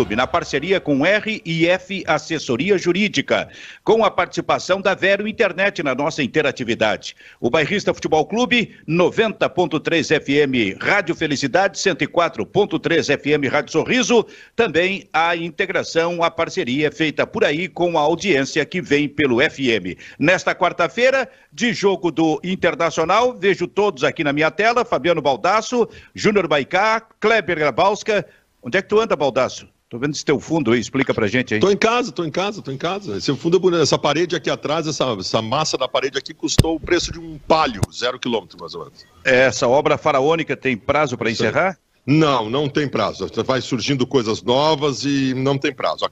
Clube, na parceria com RIF Assessoria Jurídica, com a participação da Vero Internet na nossa interatividade. O Bairrista Futebol Clube, 90.3 FM Rádio Felicidade, 104.3 FM Rádio Sorriso, também a integração, a parceria feita por aí com a audiência que vem pelo FM. Nesta quarta-feira, de jogo do Internacional, vejo todos aqui na minha tela, Fabiano Baldasso, Júnior Baicá, Kleber Grabowska, Onde é que tu anda, Baldaço? Tô vendo esse teu fundo aí, explica pra gente aí. Tô em casa, tô em casa, tô em casa. Esse fundo é bonito. Essa parede aqui atrás, essa, essa massa da parede aqui custou o preço de um palio, zero quilômetro mais ou menos. Essa obra faraônica tem prazo para encerrar? Não, não tem prazo. Vai surgindo coisas novas e não tem prazo.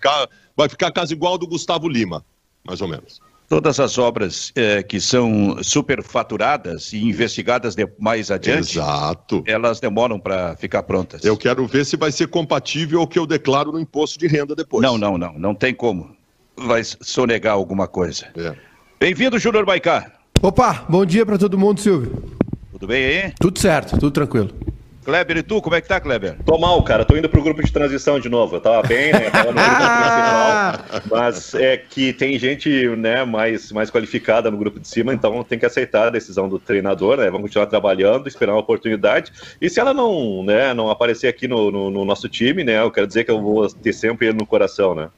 Vai ficar a casa igual do Gustavo Lima, mais ou menos. Todas as obras eh, que são superfaturadas e investigadas de, mais adiante, Exato. elas demoram para ficar prontas. Eu quero ver se vai ser compatível ao que eu declaro no imposto de renda depois. Não, não, não. Não tem como. Vai sonegar alguma coisa. É. Bem-vindo, Júnior Baicá. Opa, bom dia para todo mundo, Silvio. Tudo bem aí? Tudo certo, tudo tranquilo. Kleber, e tu, como é que tá, Kleber? Tô mal, cara. Tô indo pro grupo de transição de novo. Eu tava bem, né? Tava no grupo final, mas é que tem gente, né, mais, mais qualificada no grupo de cima, então tem que aceitar a decisão do treinador, né? Vamos continuar trabalhando, esperar uma oportunidade. E se ela não, né, não aparecer aqui no, no, no nosso time, né? Eu quero dizer que eu vou ter sempre ele no coração, né?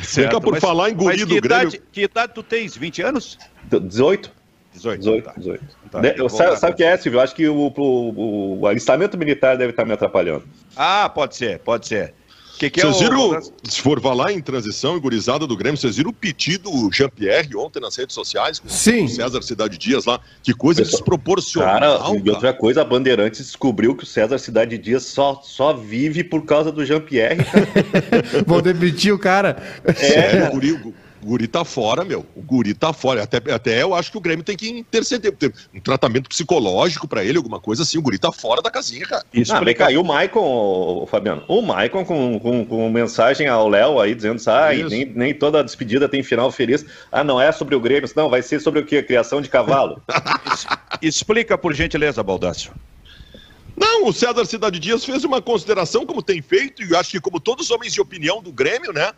Certo, por mas, falar em guri do Grêmio... Idade, que idade tu tens? 20 anos? 18. 18. 18, tá. 18. Tá, de, sabe, sabe o que é, Silvio? Eu acho que o, o, o, alistamento militar deve estar me atrapalhando. Ah, pode ser, pode ser. Que que vocês é o... viram, se for falar em transição e gurizada do Grêmio, vocês viram o pedido do Jean-Pierre ontem nas redes sociais? Com Sim. O César Cidade Dias lá. Que coisa Pessoal, desproporcional. Cara, cara, e outra coisa, a Bandeirantes descobriu que o César Cidade Dias só, só vive por causa do Jean-Pierre. Vou demitir o cara. É, é o guri, o guri tá fora, meu. O guri tá fora. Até, até eu acho que o Grêmio tem que interceder, ter um tratamento psicológico para ele, alguma coisa assim. O guri tá fora da casinha, cara. Isso ah, vem caiu o Maicon, Fabiano. O Maicon com, com, com mensagem ao Léo aí dizendo ah, nem, nem toda despedida tem final feliz. Ah, não é sobre o Grêmio, não, vai ser sobre o que? Criação de cavalo. Explica, por gentileza, Baldácio. Não, o César Cidade Dias fez uma consideração, como tem feito, e acho que como todos os homens de opinião do Grêmio, né?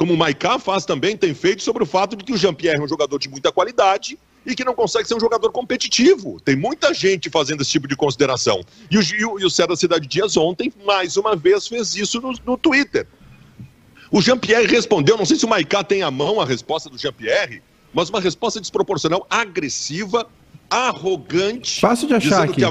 Como o Maiká faz também, tem feito sobre o fato de que o Jean-Pierre é um jogador de muita qualidade e que não consegue ser um jogador competitivo. Tem muita gente fazendo esse tipo de consideração. E o, o, e o César Cidade Dias ontem, mais uma vez, fez isso no, no Twitter. O Jean-Pierre respondeu, não sei se o Maiká tem à mão a resposta do Jean-Pierre, mas uma resposta desproporcional, agressiva, arrogante. Fácil de achar aqui.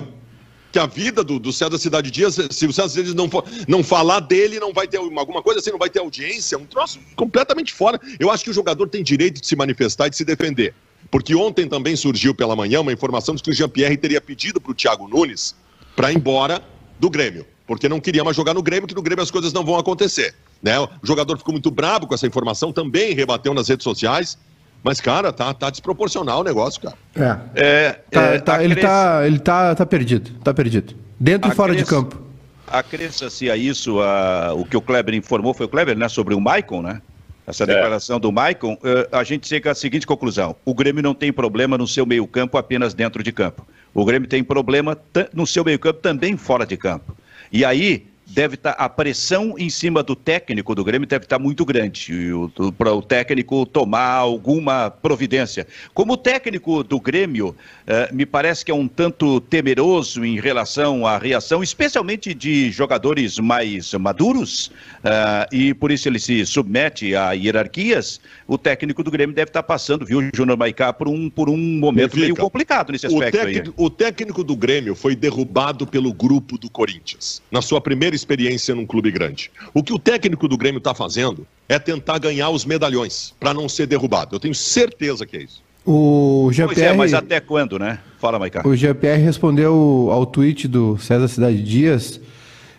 Que a, vida do, do César Cidade Dias, se o César Dias não, não falar dele, não vai ter alguma coisa assim, não vai ter audiência, um troço completamente fora. Eu acho que o jogador tem direito de se manifestar e de se defender. Porque ontem também surgiu pela manhã uma informação de que o Jean-Pierre teria pedido para o Thiago Nunes para ir embora do Grêmio. Porque não queria mais jogar no Grêmio, que no Grêmio as coisas não vão acontecer. Né? O jogador ficou muito bravo com essa informação, também rebateu nas redes sociais. Mas, cara, tá, tá desproporcional o negócio, cara. É. é, tá, é tá, ele, tá, ele tá, tá perdido. Tá perdido. Dentro e fora de campo. Acresça-se a isso a, o que o Kleber informou, foi o Kleber, né? Sobre o Maicon, né? Essa é. declaração do Maicon, uh, a gente chega à seguinte conclusão: o Grêmio não tem problema no seu meio-campo apenas dentro de campo. O Grêmio tem problema no seu meio-campo também fora de campo. E aí, deve estar tá, a pressão em cima do técnico do Grêmio deve estar tá muito grande para o técnico tomar alguma providência. Como o técnico do Grêmio eh, me parece que é um tanto temeroso em relação à reação, especialmente de jogadores mais maduros, eh, e por isso ele se submete a hierarquias. O técnico do Grêmio deve estar tá passando, viu, Júnior Maicá, por um por um momento meio complicado nesse aspecto. O técnico, o técnico do Grêmio foi derrubado pelo grupo do Corinthians na sua primeira experiência num clube grande. O que o técnico do Grêmio está fazendo é tentar ganhar os medalhões para não ser derrubado. Eu tenho certeza que é isso. O GPR... É, mas até quando, né? Fala, Maicá. O GPR respondeu ao tweet do César Cidade Dias.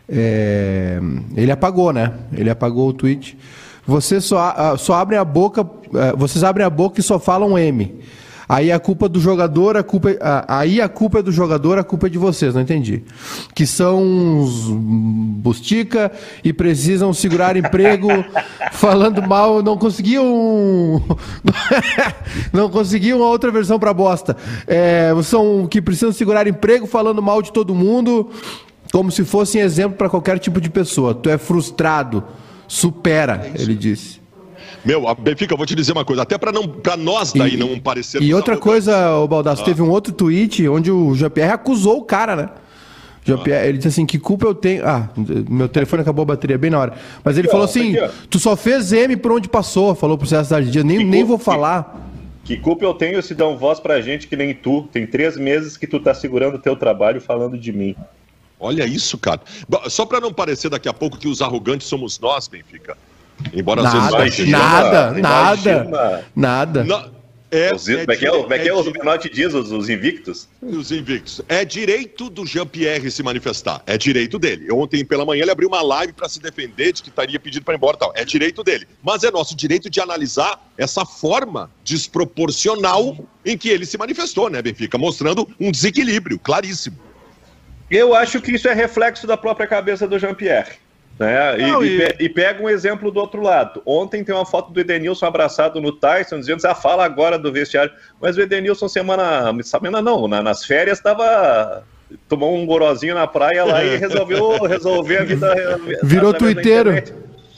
É... Ele apagou, né? Ele apagou o tweet. Você só, só abre a boca, é, vocês abrem a boca e só falam M. Aí a culpa do jogador, a culpa, aí a culpa é do jogador, a culpa é de vocês, não entendi. Que são uns bustica e precisam segurar emprego falando mal, não conseguiam não conseguiam a outra versão para bosta. É, são que precisam segurar emprego falando mal de todo mundo, como se fossem exemplo para qualquer tipo de pessoa. Tu é frustrado supera, ele disse. Meu, a Benfica, eu vou te dizer uma coisa, até para não para nós daí e, não parecer. E outra coisa, o Baldasso, ah. teve um outro tweet onde o Jean-Pierre acusou o cara, né? Jean-Pierre, ah. ele disse assim: que culpa eu tenho. Ah, meu telefone acabou a bateria bem na hora. Mas ele aqui, falou assim: aqui, tu só fez M por onde passou. Falou pro César Dias, nem, nem vou falar. Que, que culpa eu tenho se dão voz pra gente que nem tu? Tem três meses que tu tá segurando o teu trabalho falando de mim. Olha isso, cara. Só para não parecer daqui a pouco que os arrogantes somos nós, Benfica. Embora nada, vezes nada, nada, nada. nada. É, os, é, como é que é, como é, que é, o Zubinotti diz, os, os, invictos? Os invictos. É direito do Jean-Pierre se manifestar. É direito dele. Ontem pela manhã ele abriu uma live para se defender de que estaria pedido para ir embora tal. É direito dele. Mas é nosso direito de analisar essa forma desproporcional em que ele se manifestou, né, Benfica? Mostrando um desequilíbrio claríssimo. Eu acho que isso é reflexo da própria cabeça do Jean-Pierre. Né? Não, e, e... e, pega um exemplo do outro lado. Ontem tem uma foto do Edenilson abraçado no Tyson, dizendo, ah, fala agora do vestiário. Mas o Edenilson, semana, semana não, na, nas férias, estava tomou um gorozinho na praia lá e resolveu resolver a vida. Virou twitteiro.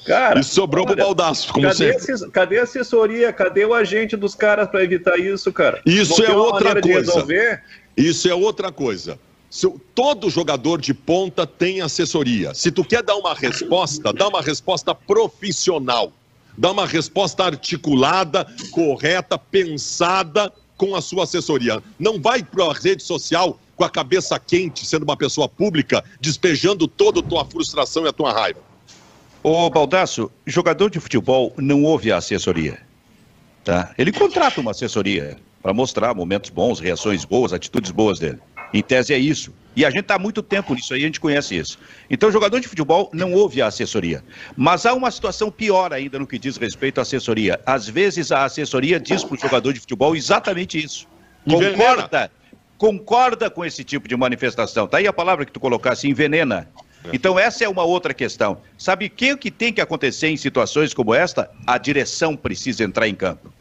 Cara, e sobrou olha, pro baldaço, como cadê sempre. cadê a assessoria? Cadê o agente dos caras para evitar isso, cara? Isso é outra coisa. Isso é outra coisa. Todo jogador de ponta tem assessoria. Se tu quer dar uma resposta, dá uma resposta profissional. Dá uma resposta articulada, correta, pensada com a sua assessoria. Não vai para a rede social com a cabeça quente, sendo uma pessoa pública, despejando toda a tua frustração e a tua raiva. Ô, Baldasso, jogador de futebol não ouve a assessoria. Tá? Ele contrata uma assessoria para mostrar momentos bons, reações boas, atitudes boas dele. Em tese é isso. E a gente está há muito tempo nisso aí, a gente conhece isso. Então, o jogador de futebol não ouve a assessoria. Mas há uma situação pior ainda no que diz respeito à assessoria. Às vezes, a assessoria diz para o jogador de futebol exatamente isso. Concorda, concorda com esse tipo de manifestação. Está aí a palavra que tu colocasse, envenena. Então, essa é uma outra questão. Sabe o que, que tem que acontecer em situações como esta? A direção precisa entrar em campo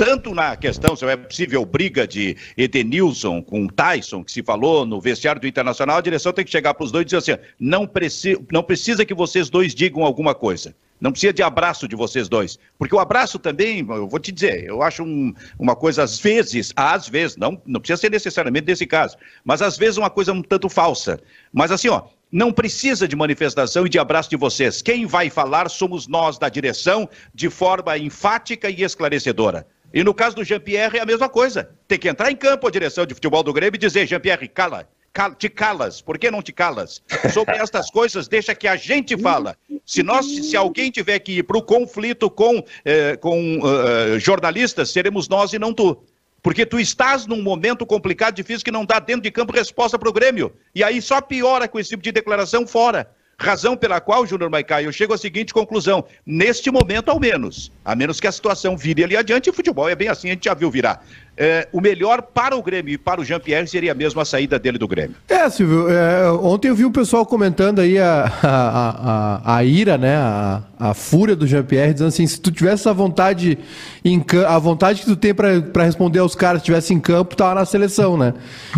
tanto na questão se é possível briga de Edenilson com Tyson, que se falou no vestiário do Internacional, a direção tem que chegar para os dois e dizer assim: não, preci não precisa que vocês dois digam alguma coisa. Não precisa de abraço de vocês dois. Porque o abraço também, eu vou te dizer, eu acho um, uma coisa, às vezes, às vezes, não, não precisa ser necessariamente desse caso, mas às vezes uma coisa um tanto falsa. Mas assim, ó, não precisa de manifestação e de abraço de vocês. Quem vai falar somos nós da direção, de forma enfática e esclarecedora. E no caso do Jean-Pierre é a mesma coisa. Tem que entrar em campo a direção de futebol do Grêmio e dizer, Jean-Pierre, cala, cala, te calas. Por que não te calas? Sobre estas coisas, deixa que a gente fala. Se nós, se alguém tiver que ir para o conflito com, eh, com uh, jornalistas, seremos nós e não tu. Porque tu estás num momento complicado, difícil, que não dá dentro de campo resposta para o Grêmio. E aí só piora com esse tipo de declaração fora. Razão pela qual, Júnior Maicá, eu chego à seguinte conclusão: neste momento, ao menos, a menos que a situação vire ali adiante, o futebol é bem assim, a gente já viu virar. É, o melhor para o Grêmio e para o Jean-Pierre seria mesmo a saída dele do Grêmio. É, Silvio, é, ontem eu vi o pessoal comentando aí a, a, a, a ira, né, a, a fúria do Jean-Pierre, dizendo assim, se tu tivesse a vontade, em, a vontade que tu tem para responder aos caras, tivesse em campo, tava na seleção, né?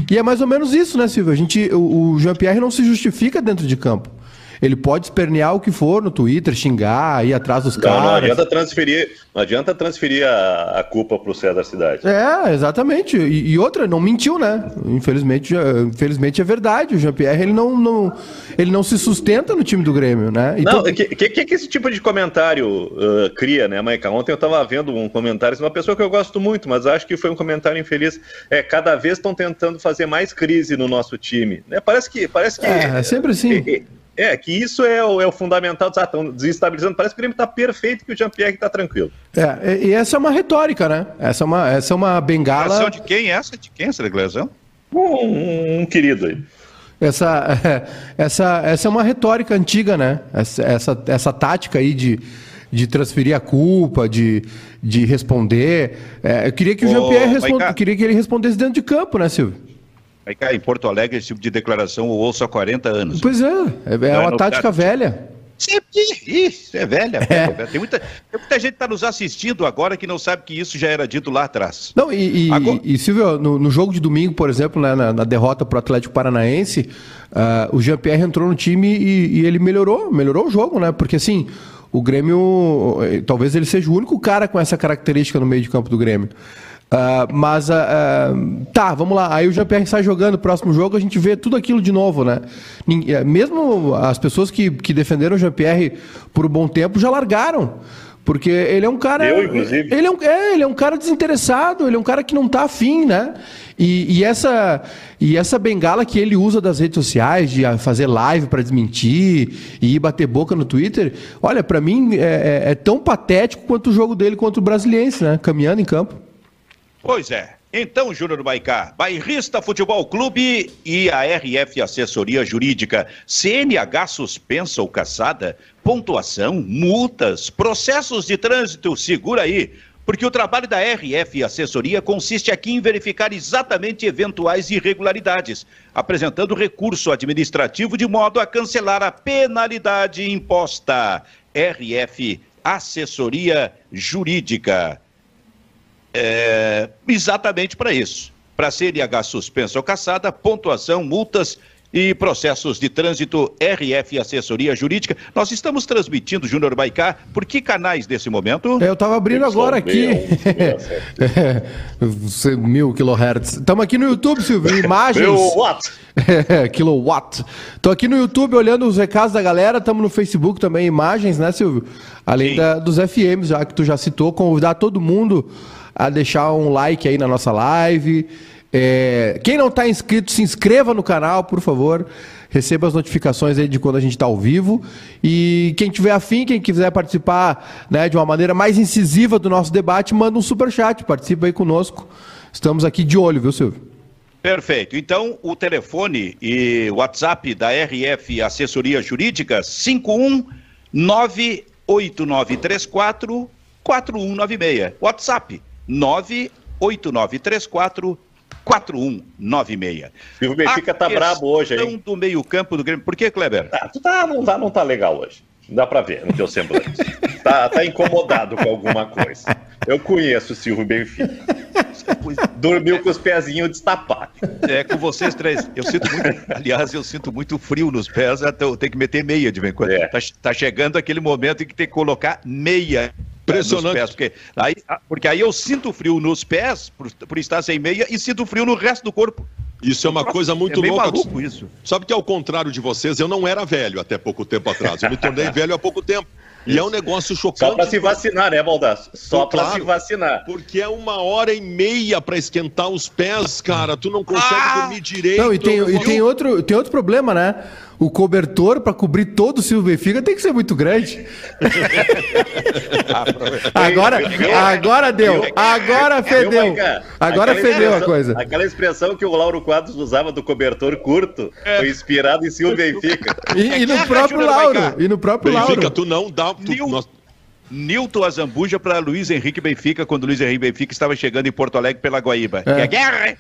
E é mais ou menos isso, né, Silvio? A gente, o, o Jean-Pierre não se justifica dentro de campo. Ele pode espernear o que for no Twitter, xingar, ir atrás dos não, caras. Não adianta transferir, não adianta transferir a, a culpa pro César da cidade. É, exatamente. E, e, outra, não mentiu, né? Infelizmente, infelizmente é verdade. O Jean-Pierre, ele não, não, ele não se sustenta no time do Grêmio, né? Então... Não, o que, que, que esse tipo de comentário uh, cria, né, Maica? Ontem eu tava vendo um comentário de uma pessoa que eu gosto muito, mas acho que foi um comentário infeliz. É, cada vez estão tentando fazer mais crise no nosso time. Né? Parece que. Parece que é, é sempre assim. É, é, que isso é o, é o fundamental. Estão desestabilizando. Parece que o Grêmio está perfeito que o Jean-Pierre está tranquilo. É, e essa é uma retórica, né? Essa é uma, essa é uma bengala. Declaração de quem é essa? De quem é essa declaração? Um, um, um querido aí. Essa, essa, essa é uma retórica antiga, né? Essa, essa, essa tática aí de, de transferir a culpa, de, de responder. É, eu queria que o Jean-Pierre responda, queria que ele respondesse dentro de campo, né, Silvio? Aí cá, em Porto Alegre, esse tipo de declaração eu ouço há 40 anos. Pois é, é, é uma tática velha. Isso, é velha. É. Tem, muita, tem muita gente que está nos assistindo agora que não sabe que isso já era dito lá atrás. Não, e, e, agora... e Silvio, no, no, jogo de domingo, por exemplo, né, na, na derrota para o Atlético Paranaense, uh, o Jean-Pierre entrou no time e, e, ele melhorou, melhorou o jogo, né? Porque assim, O Grêmio, eh, talvez ele seja o único cara com essa característica no meio de campo do Grêmio. Uh, mas, uh, uh, tá, vamos lá. Aí o Jean-Pierre sai jogando o próximo jogo, a gente vê tudo aquilo de novo, né? Mesmo as pessoas que, que defenderam o Jean-Pierre por um bom tempo já largaram. Porque ele é um cara. Eu, inclusive. Ele é um, é, ele é um cara desinteressado, ele é um cara que não tá afim, né? E, e, essa, e essa bengala que ele usa das redes sociais, de fazer live para desmentir e ir bater boca no Twitter, olha, para mim é, é, é, tão patético quanto o jogo dele contra o Brasiliense, né? Caminhando em campo. Pois é. Então, Júnior Baicá, Bairrista Futebol Clube e a RF Assessoria Jurídica, CNH suspensa ou caçada, pontuação, multas, processos de trânsito, segura aí. Porque o trabalho da RF Assessoria consiste aqui em verificar exatamente eventuais irregularidades, apresentando recurso administrativo de modo a cancelar a penalidade imposta. RF Assessoria Jurídica é, exatamente para isso. Para CNH suspensa ou caçada, pontuação, multas e processos de trânsito RF Assessoria Jurídica. Nós estamos transmitindo, Júnior Baicá, por que canais nesse momento? É, eu estava abrindo agora aqui. Mil kilohertz. Estamos aqui no YouTube, Silvio, imagens. Kilowatt. É, kilowatt. Estou aqui no YouTube olhando os recados da galera, estamos no Facebook também, imagens, né, Silvio? Além da, dos FMs, já que tu já citou, convidar todo mundo a deixar um like aí na nossa live. É, quem não está inscrito, se inscreva no canal, por favor. Receba as notificações aí de quando a gente está ao vivo. E quem tiver afim, quem quiser participar né, de uma maneira mais incisiva do nosso debate, manda um super chat, participa aí conosco. Estamos aqui de olho, viu, Silvio? Perfeito. Então, o telefone e WhatsApp da RF Assessoria Jurídica, 5198934 4196. WhatsApp 98934 4196. E o Benfica tá brabo hoje, hein? do meio-campo do Grêmio. Por que, Kleber? Ah, tu tá, não, tá, não tá legal hoje. Dá pra ver no teu semblante. tá, tá incomodado com alguma coisa. Eu conheço o Silvio Benfica. Dormiu com os pezinhos destapados. É, com vocês três. Eu sinto muito, aliás, eu sinto muito frio nos pés, até eu tenho que meter meia de vez em quando. É. Tá, tá chegando aquele momento em que tem que colocar meia Impressionante. Pés, porque, aí, ah, porque aí eu sinto frio nos pés, por, por estar sem meia, e sinto frio no resto do corpo. Isso é uma coisa muito é louca. Maluco isso. Sabe que ao contrário de vocês, eu não era velho até pouco tempo atrás. Eu me tornei velho há pouco tempo. E é um negócio chocante. Só para se vacinar, né, Baldasso? Só para claro, se vacinar. Porque é uma hora e meia para esquentar os pés, cara. Tu não consegue ah! dormir direito. Não, e tem, e tem, outro, tem outro problema, né? O cobertor para cobrir todo o Silvio Benfica tem que ser muito grande. agora, agora deu. Agora fedeu. Agora fedeu a coisa. Aquela expressão que o Lauro Quadros usava do cobertor curto foi inspirado em Silvio Benfica. E, e no próprio Lauro. E no próprio Benfica, Lauro. tu não dá. Tu, Nil... nós... Nilton Azambuja para Luiz Henrique Benfica, quando Luiz Henrique Benfica estava chegando em Porto Alegre pela Guaíba. É. Que é guerra!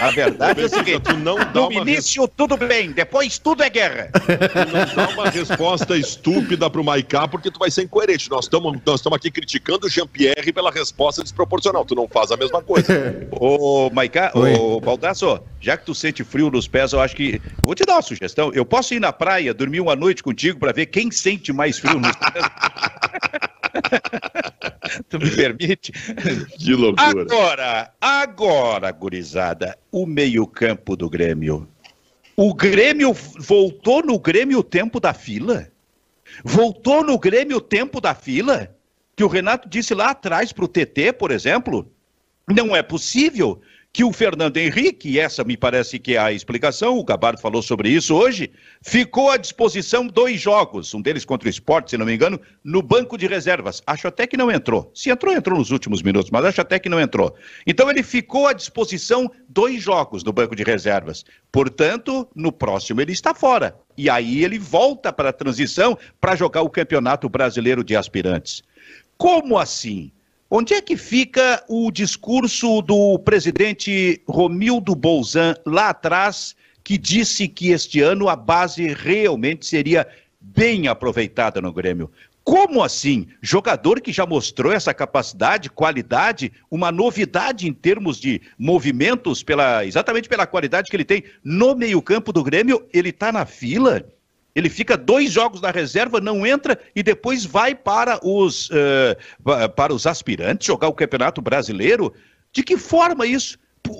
A verdade é o seguinte: tu não dá no início res... tudo bem, depois tudo é guerra. Tu não dá uma resposta estúpida pro Maiká porque tu vai ser incoerente. Nós estamos nós aqui criticando o Jean-Pierre pela resposta desproporcional. Tu não faz a mesma coisa. ô, Maiká, ô, Baldasso, já que tu sente frio nos pés, eu acho que. Vou te dar uma sugestão. Eu posso ir na praia, dormir uma noite contigo para ver quem sente mais frio nos pés. tu me permite? Que loucura. Agora, agora, gurizada, o meio-campo do Grêmio. O Grêmio voltou no Grêmio o tempo da fila? Voltou no Grêmio o tempo da fila? Que o Renato disse lá atrás para o TT, por exemplo? Não é possível que o Fernando Henrique, e essa me parece que é a explicação, o Gabardo falou sobre isso hoje, ficou à disposição dois jogos, um deles contra o Sport, se não me engano, no banco de reservas. Acho até que não entrou. Se entrou, entrou nos últimos minutos, mas acho até que não entrou. Então ele ficou à disposição dois jogos no banco de reservas. Portanto, no próximo ele está fora. E aí ele volta para a transição para jogar o Campeonato Brasileiro de Aspirantes. Como assim? Onde é que fica o discurso do presidente Romildo Bolzan lá atrás, que disse que este ano a base realmente seria bem aproveitada no Grêmio? Como assim? Jogador que já mostrou essa capacidade, qualidade, uma novidade em termos de movimentos, pela, exatamente pela qualidade que ele tem no meio-campo do Grêmio, ele está na fila? Ele fica dois jogos na reserva, não entra e depois vai para os, uh, para os aspirantes jogar o Campeonato Brasileiro. De que forma isso?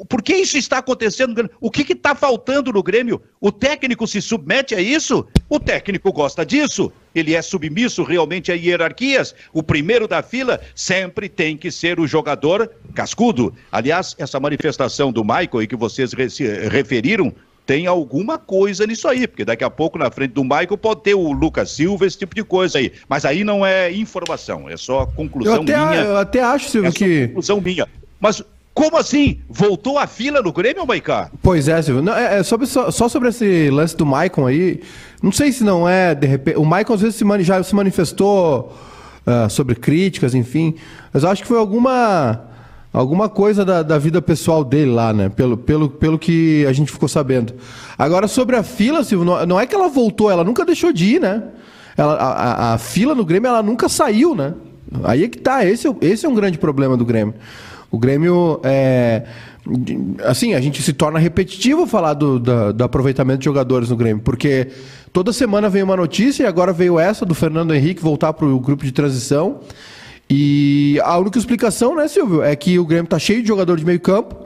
Por que isso está acontecendo? O que está faltando no Grêmio? O técnico se submete a isso? O técnico gosta disso? Ele é submisso realmente a hierarquias? O primeiro da fila sempre tem que ser o jogador cascudo. Aliás, essa manifestação do Michael e que vocês referiram tem alguma coisa nisso aí, porque daqui a pouco na frente do Michael pode ter o Lucas Silva, esse tipo de coisa aí. Mas aí não é informação, é só conclusão eu até, minha. Eu até acho, Silvio, é que. Conclusão minha. Mas como assim? Voltou a fila no Grêmio, Maicá? Pois é, Silvio. Não, é, é sobre, só, só, sobre esse lance do Maicon aí. Não sei se não é, de repente. O Maicon às vezes se mani, já se manifestou uh, sobre críticas, enfim. Mas eu acho que foi alguma. Alguma coisa da, da, vida pessoal dele lá, né? Pelo, pelo, pelo que a gente ficou sabendo. Agora, sobre a fila, Silvio, não, não é que ela voltou, ela nunca deixou de ir, né? Ela, a, a, a fila no Grêmio, ela nunca saiu, né? Aí é que tá, esse, é esse é um grande problema do Grêmio. O Grêmio é. Assim, a gente se torna repetitivo falar do, do, aproveitamento de jogadores no Grêmio, porque toda semana vem uma notícia e agora veio essa do Fernando Henrique voltar para o grupo de transição. E a única explicação, né, Silvio, é que o Grêmio está cheio de jogador de meio campo.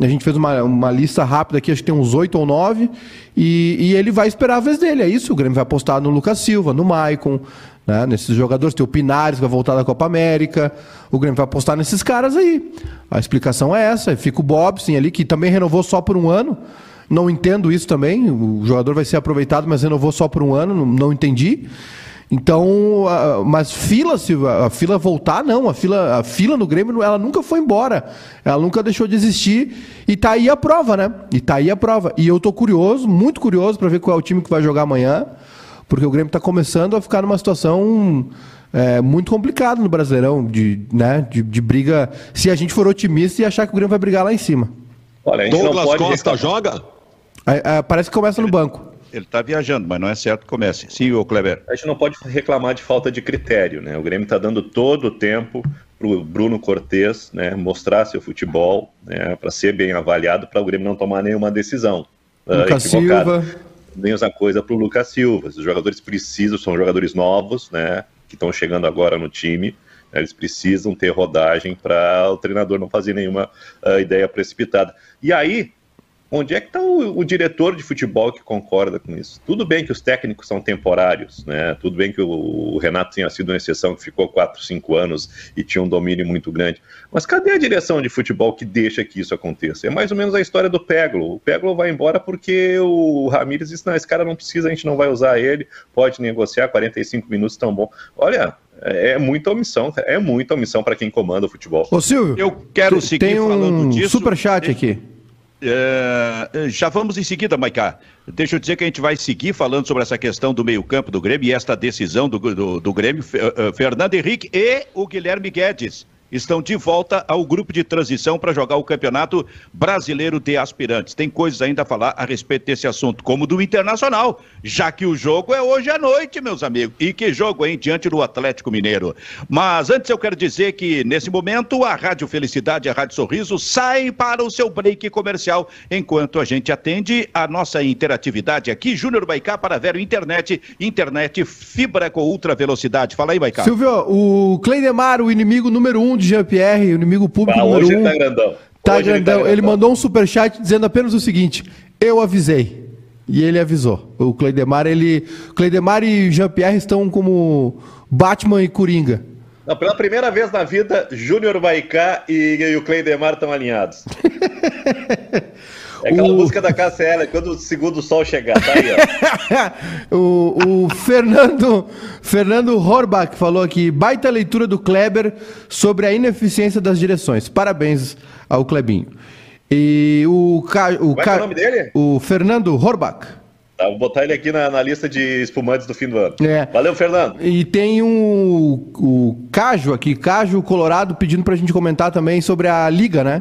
A gente fez uma, uma lista rápida aqui, acho que tem uns oito ou nove. E, e, ele vai esperar a vez dele. É isso. O Grêmio vai apostar no Lucas Silva, no Maicon, né, nesses jogadores. Tem o Pinares, que vai voltar da Copa América. O Grêmio vai apostar nesses caras aí. A explicação é essa. Fica o Bobson ali, que também renovou só por um ano. Não entendo isso também. O jogador vai ser aproveitado, mas renovou só por um ano. Não, não entendi. Então, mas fila, Silva, a fila voltar, não. A fila, a fila no Grêmio, ela nunca foi embora. Ela nunca deixou de existir. E tá aí a prova, né? E tá aí a prova. E eu tô curioso, muito curioso, para ver qual é o time que vai jogar amanhã. Porque o Grêmio está começando a ficar numa situação é, muito complicada no Brasileirão, de, né, de, de, briga. Se a gente for otimista e achar que o Grêmio vai brigar lá em cima. Olha, Douglas Costa reclamar. joga? É, é, parece que começa no banco. Ele está viajando, mas não é certo que comece. Sim, o Kleber. A gente não pode reclamar de falta de critério, né? O Grêmio está dando todo o tempo para o Bruno Cortes né, mostrar seu futebol, né, para ser bem avaliado, para o Grêmio não tomar nenhuma decisão. Lucas uh, Silva mesma coisa para o Lucas Silva. Os jogadores precisam, são jogadores novos, né? Que estão chegando agora no time. Eles precisam ter rodagem para o treinador não fazer nenhuma uh, ideia precipitada. E aí, Onde é que está o, o, diretor de futebol que concorda com isso? Tudo bem que os técnicos são temporários, né? Tudo bem que o, o Renato tenha sido uma exceção que ficou 4, 5 anos e tinha um domínio muito grande. Mas cadê a direção de futebol que deixa que isso aconteça? É mais ou menos a história do Peglo. O Peglo vai embora porque o Ramires disse: não, esse cara não precisa, a gente não vai usar ele, pode negociar 45 minutos tão bom. Olha, é, é muita omissão, é muita omissão para quem comanda o futebol. Ô Silvio, eu quero seguir tem um falando disso. Super chat aqui. É, já vamos em seguida, Maicá. Deixa eu dizer que a gente vai seguir falando sobre essa questão do meio-campo do Grêmio e esta decisão do, do, do Grêmio, uh, Fernando Henrique e o Guilherme Guedes estão de volta ao grupo de transição para jogar o Campeonato Brasileiro de Aspirantes. Tem coisas ainda a falar a respeito desse assunto, como do Internacional, já que o jogo é hoje à noite, meus amigos. E que jogo, hein, diante do Atlético Mineiro. Mas antes eu quero dizer que, nesse momento, a Rádio Felicidade e a Rádio Sorriso saem para o seu break comercial, enquanto a gente atende a nossa interatividade aqui, Júnior Baicá para Vero Internet, internet fibra com ultra velocidade. Fala aí, Baicá. Silvio, o Cleidemar, o inimigo número um de Jean-Pierre, o inimigo público ah, número hoje um. Tá grandão. Tá hoje grandão. Ele, tá ele mandou um superchat dizendo apenas o seguinte: eu avisei. E ele avisou. O Cleidemar, ele. Cleidemar e Jean-Pierre estão como Batman e Coringa. Não, pela primeira vez na vida, Júnior Vaicá e, e o Cleidemar estão alinhados. É aquela o... música da KCL, quando o segundo sol chegar, tá aí, ó. o, o Fernando, Fernando Horbach falou aqui, baita leitura do Kleber sobre a ineficiência das direções. Parabéns ao Klebinho. E o... o Qual é, o nome dele? O Fernando Horbach. Tá, vou botar ele aqui na, na, lista de espumantes do fim do ano. É. Valeu, Fernando. E tem um, o Cajo aqui, Cajo Colorado, pedindo pra gente comentar também sobre a Liga, né?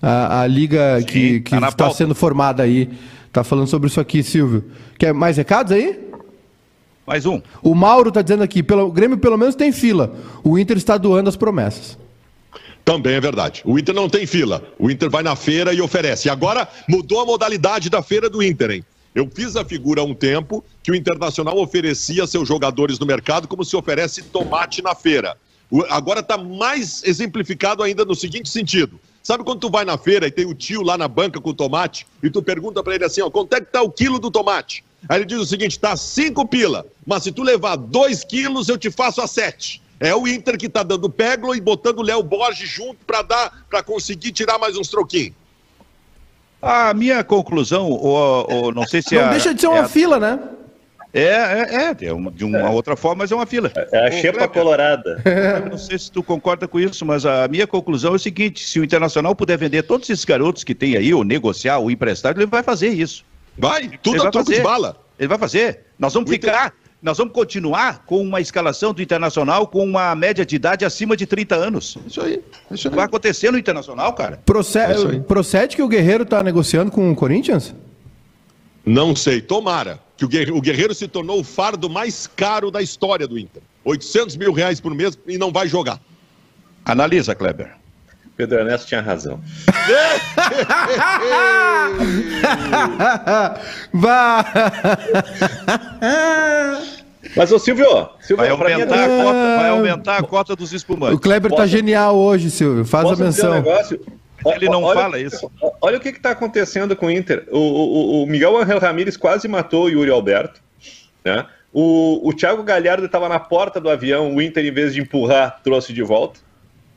A, a liga Sim, que, que tá está sendo formada aí. Está falando sobre isso aqui, Silvio. Quer mais recados aí? Mais um. O Mauro está dizendo aqui, pelo, o Grêmio pelo menos tem fila. O Inter está doando as promessas. Também é verdade. O Inter não tem fila. O Inter vai na feira e oferece. E agora mudou a modalidade da feira do Inter, hein? Eu fiz a figura há um tempo que o Internacional oferecia seus jogadores no mercado como se oferece tomate na feira. Agora está mais exemplificado ainda no seguinte sentido. Sabe quando tu vai na feira e tem o tio lá na banca com o tomate e tu pergunta para ele assim, ó, quanto é que tá o quilo do tomate? Aí ele diz o seguinte, tá cinco pila, mas se tu levar dois quilos eu te faço a sete. É o Inter que tá dando Peglo e botando o Léo Borges junto para dar, para conseguir tirar mais uns troquinhos. A minha conclusão, ou, ou não sei se Não é. deixa de ser uma é, fila, né? É, é, é, uma, de uma outra forma, mas é uma fila. É a xepa Kleber, colorada. eu Não sei se tu concorda com isso, mas a minha conclusão é o seguinte: se o Internacional puder vender todos esses garotos que tem aí, ou negociar, ou emprestar, ele vai fazer isso. Vai, tudo Ele a vai troco de fazer. bala. Ele vai fazer. Nós vamos O Inter- ficar, nós vamos continuar com uma escalação do Internacional com uma média de idade acima de 30 anos. Isso aí, isso aí. Vai acontecer no Internacional, cara. Procede, É procede que o Guerreiro tá negociando com o Corinthians? Não sei, tomara. Que o Guerreiro, se tornou o fardo mais caro da história do Inter. 800 mil reais por mês e não vai jogar. Analisa, Kleber. Pedro Ernesto tinha razão. Vá! Mas, ô Silvio, Silvio Vai mim é aumentar, a dois- cota, vai aumentar a cota dos espumantes. O Kleber tá Posso- genial hoje, Silvio. Faz a dizer um menção. negócio? Ele não Olha- fala isso. Olha o que está acontecendo com o Inter. O, o- o Miguel Angel Ramírez quase matou o Yuri Alberto. Né? O, o Thiago Galhardo estava na porta do avião, o Inter, em vez de empurrar, trouxe de volta.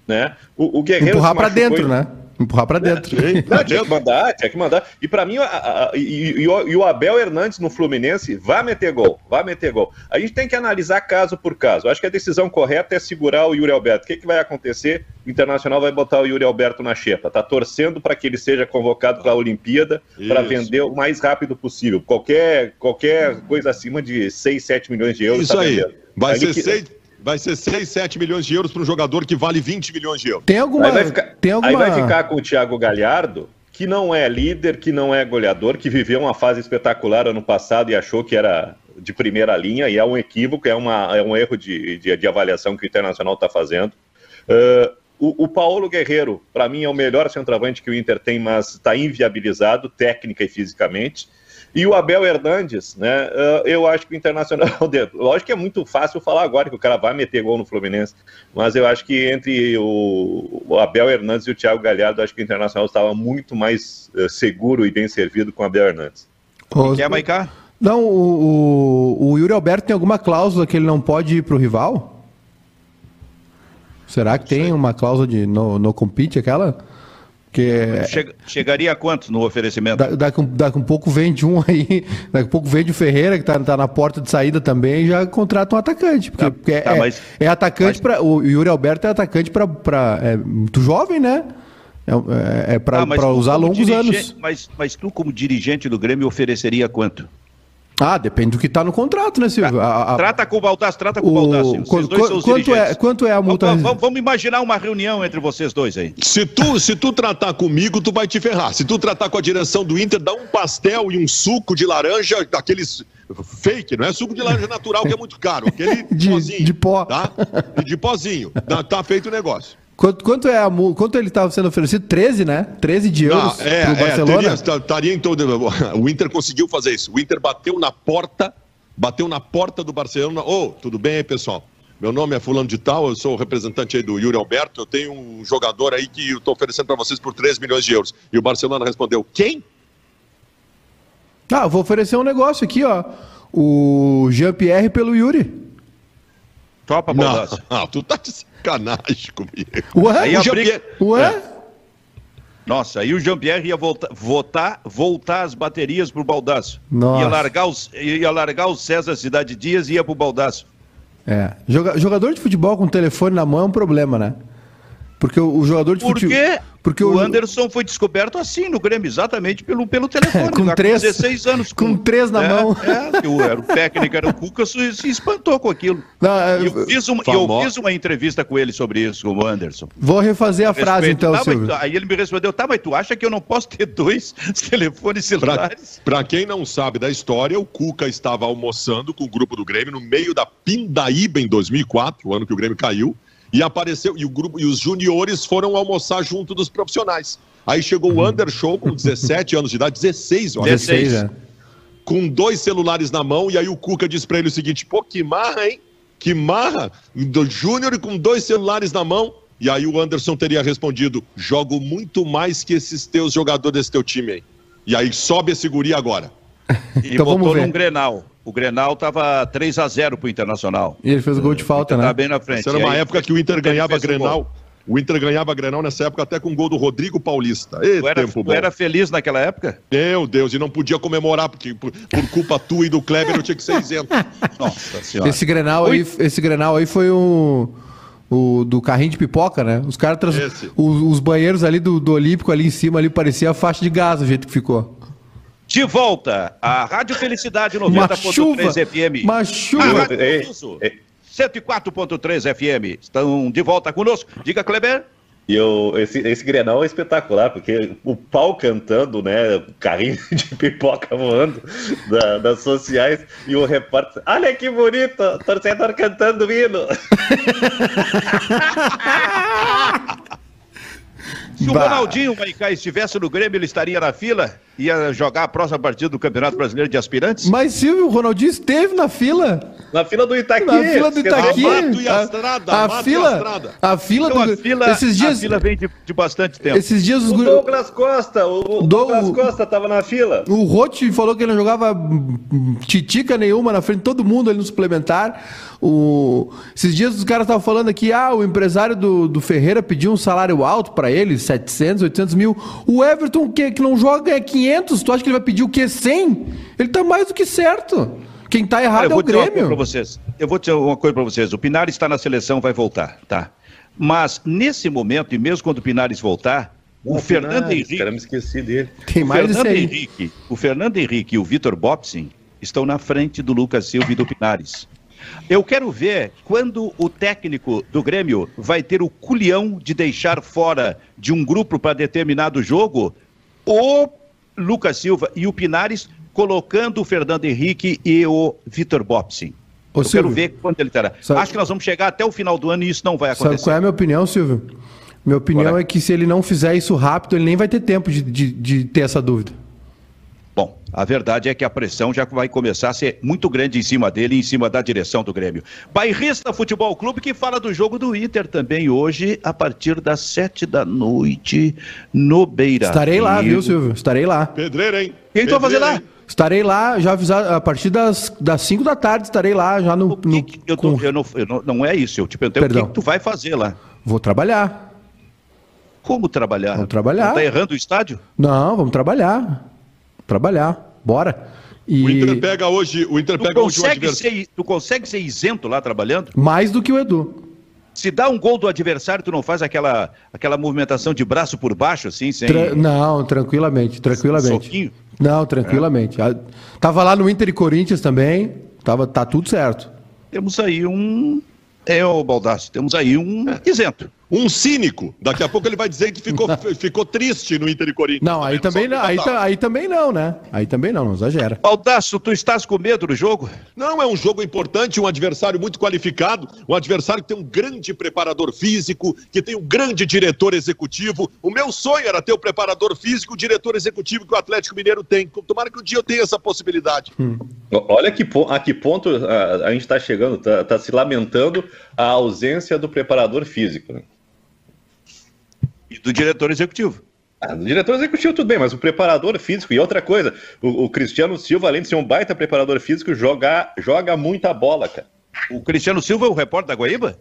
Né? O, o Guerreiro Empurrar machucou dentro, né? Empurrar pra dentro. Não, tinha que mandar, tinha que mandar. E pra mim, a- a- a- e, e o- e o Abel Hernandes no Fluminense vai meter gol, vai meter gol. A gente tem que analisar caso por caso. Acho que a decisão correta é segurar o Yuri Alberto. O que, que vai acontecer? O Internacional vai botar o Yuri Alberto na xepa. Tá torcendo para que ele seja convocado para a Olimpíada para vender o mais rápido possível. Qualquer, qualquer coisa acima de 6, 7 milhões de euros. Isso tá aí. vendendo. Vai Aí ser, que- seis, vai ser 6, 7 milhões de euros para um jogador que vale 20 milhões de euros. Tem alguma. Aí vai, ficar, tem alguma... aí vai ficar com o Thiago Galhardo, que não é líder, que não é goleador, que viveu uma fase espetacular ano passado e achou que era de primeira linha, e é um equívoco, é, uma, é um erro de, de, de avaliação que o Internacional está fazendo. Uh, o, o Paulo Guerreiro, para mim, é o melhor centroavante que o Inter tem, mas está inviabilizado técnica e fisicamente. E o Abel Hernandes, né? uh, eu acho que o Internacional. Lógico que é muito fácil falar agora que o cara vai meter gol no Fluminense, mas eu acho que entre o, o Abel Hernandes e o Thiago Galhardo, acho que o Internacional estava muito mais uh, seguro e bem servido com o Abel Hernandes. Quer, Maicá? Não, o, o, o Yuri Alberto tem alguma cláusula que ele não pode ir pro rival? Será que tem uma cláusula de no, no compete aquela? Chega- chegaria a quanto no oferecimento? da- daqui, um- daqui um pouco vende um aí, daqui um pouco vende o Ferreira, que tá, tá na porta de saída também, e já contrata um atacante. Porque, Tá, porque é, tá, é- mas- é atacante mas- para O Yuri Alberto é atacante pra é muito jovem, né? É, é para Ah, usar longos anos. Mas, mas tu, como dirigente do Grêmio, ofereceria quanto? Ah, depende do que tá no contrato, né, Silvio? A- a- Trata com o Baldasso, trata com o- o Baldasso. Vocês dois qu- são os quanto, é, quanto é a multa? Vamos, vamos- vamos imaginar uma reunião entre vocês dois aí. Se tu, se tu tratar comigo, tu vai te ferrar. Se tu tratar com a direção do Inter, dá um pastel e um suco de laranja, daqueles fake, não é suco de laranja natural, que é muito caro. Aquele De- pozinho. de pó. Tá? De pozinho. Tá, tá feito o negócio. Quanto, quanto é a? Quanto ele estava sendo oferecido? 13, né? 13 de euros Não, é, pro é, Barcelona? teria- tá- estaria em todo. O Inter conseguiu fazer isso. O Inter bateu na porta, bateu na porta do Barcelona. Ô, tudo bem aí, pessoal? Meu nome é Fulano de Tal, eu sou o representante aí do Yuri Alberto. Eu tenho um jogador aí que eu estou oferecendo para vocês por 3 milhões de euros. E o Barcelona respondeu: quem? Ah, eu vou oferecer um negócio aqui, ó. O Jean-Pierre pelo Yuri. Topa, Não, Baldasso. não, tu tá de sacanagem comigo. Ué? Aí o a Jean-Pierre- Ué? Nossa, aí o Jean-Pierre ia voltar, votar, voltar as baterias pro Baldasso. Nossa. Ia largar, os, ia largar o César Cidade Dias e ia pro Baldasso. É. Joga- jogador de futebol com telefone na mão é um problema, né? Porque o, o jogador de Por futebol. quê? Porque o o- Anderson foi descoberto assim no Grêmio, exatamente pelo, pelo telefone. Com três- 16 anos. com três na é, mão. É, era o técnico era o Cuca, se, se espantou com aquilo. Não, é, E eu, fiz uma, eu fiz uma entrevista com ele sobre isso, com o Anderson. Vou refazer a frase Respeito. então, Tá, mas Silvio. tu- aí ele me respondeu, tá, mas tu acha que eu não posso ter dois telefones Pra, celulares? pra quem não sabe da história, o Cuca estava almoçando com o grupo do Grêmio no meio da Pindaíba em 2004, o ano que o Grêmio caiu, e apareceu e o grupo e os juniores foram almoçar junto dos profissionais. Aí chegou o Anderson com 17 anos de idade, 16, eu acho. 16. 16, é. com dois celulares na mão, e aí o Cuca diz para ele o seguinte: pô, que marra, hein? Que marra! Do Júnior com dois celulares na mão. E aí o Anderson teria respondido: jogo muito mais que esses teus jogadores desse teu time aí. E aí sobe a seguria agora. E então, botou num Grenal. O Grenal tava 3 a 0 pro Internacional. E ele fez o gol de falta, né? Tá bem na frente. Essa era uma aí, época que o Inter ganhava Grenal. O Inter ganhava Grenal nessa época até com o gol do Rodrigo Paulista. E tu era, tempo tu era feliz naquela época? Meu Deus, e não podia comemorar, porque por, por culpa tua e do Kleber eu tinha que ser isento. Nossa senhora. Esse Grenal, aí, esse Grenal aí foi um... O do carrinho de pipoca, né? Os caras trans... os, os, banheiros ali do, do Olímpico ali em cima ali parecia a faixa de gás, o jeito que ficou. De volta, a Rádio Felicidade 90.3 FM. Uma chuva. 104.3 FM. Estão de volta conosco. Diga, Kleber. E eu, esse, esse Grenal é espetacular, porque o pau cantando, né? Carrinho de pipoca voando da, das sociais e o repórter. Olha que bonito! Torcedor cantando hino! Se o Ronaldinho Maicá estivesse no Grêmio, ele estaria na fila? Ia jogar a próxima partida do Campeonato Brasileiro de Aspirantes? Mas Silvio, o Ronaldinho esteve na fila. Na fila do Itaqui. Na fila do Itaqui. A, a, estrada, a, fila, a fila então, do... A fila, esses dias, a fila vem de, de bastante tempo. Esses dias os... O Douglas Costa, o, o Douglas Costa estava na fila. O Rotti falou que ele não jogava titica nenhuma na frente de todo mundo ali no suplementar. O... Esses dias os caras estavam falando aqui, ah, o empresário do, do Ferreira pediu um salário alto para ele, 700, 800 mil. O Everton, que, que não joga, é 500. Tu acha que ele vai pedir o quê? 100? Ele tá mais do que certo. Quem tá errado é o Grêmio. Pra vocês. Eu vou dizer uma coisa para vocês. O Pinares está na seleção, vai voltar, tá? Mas nesse momento, e mesmo quando o Pinares voltar, o, o Fernando Pinares, Henrique. Cara, me esqueci dele. Tem mais o Fernando Henrique, o Fernando Henrique e o Vitor Bopsin estão na frente do Lucas Silva e do Pinares. Eu quero ver quando o técnico do Grêmio vai ter o culhão de deixar fora de um grupo para determinado jogo o Lucas Silva e o Pinares colocando o Fernando Henrique e o Vitor Bopsin. Ô, Eu Silvio, quero ver quando ele terá. Sabe... Acho que nós vamos chegar até o final do ano e isso não vai acontecer. Sabe qual é a minha opinião, Silvio? Minha opinião Bora. é que se ele não fizer isso rápido, ele nem vai ter tempo de, de, de ter essa dúvida. Bom, a verdade é que a pressão já vai começar a ser muito grande em cima dele e em cima da direção do Grêmio. Bairrista Futebol Clube que fala do jogo do Inter também hoje, a partir das sete da noite, no Beira. Estarei lá, viu, Silvio? Estarei lá. Pedreira, hein? Quem tu vai fazer lá? Estarei lá, já avisado, a partir das, das 5 da tarde estarei lá, já no. no eu tô, com... eu não, eu não, não, é isso, eu te perguntei Perdão. o que, que, tu vai fazer lá. Vou trabalhar. Como trabalhar? Vamos trabalhar. Não tá errando o estádio? Não, vamos trabalhar trabalhar. Bora. E... O Inter pega hoje, o Inter tu pega consegue hoje ser, Tu consegue ser isento lá trabalhando? Mais do que o Edu. Se dá um gol do adversário, tu não faz aquela, aquela movimentação de braço por baixo, assim, sem... Tra não, tranquilamente, tranquilamente. Soquinho? Não, tranquilamente. É. Tava lá no Inter e Corinthians também, tava, tá tudo certo. Temos aí um... É, o Baldassi, temos aí um isento um cínico. Daqui a pouco ele vai dizer que ficou, ficou triste no Inter e Corinthians. Não, aí também não, aí, aí, também não, né? Aí também não, não exagera. Baldaço, tu estás com medo do jogo? Não, é um jogo importante, um adversário muito qualificado, um adversário que tem um grande preparador físico, que tem um grande diretor executivo. O meu sonho era ter o preparador físico, o diretor executivo que o Atlético Mineiro tem. Tomara que um dia eu tenha essa possibilidade. Hum. Olha que, a que ponto a, a gente está chegando, está tá se lamentando a ausência do preparador físico. Né? E do diretor executivo. Ah, do diretor executivo tudo bem, mas o preparador físico e outra coisa, o, o, Cristiano Silva, além de ser um baita preparador físico, joga, joga muita bola, cara. O Cristiano Silva é o repórter da Guaíba?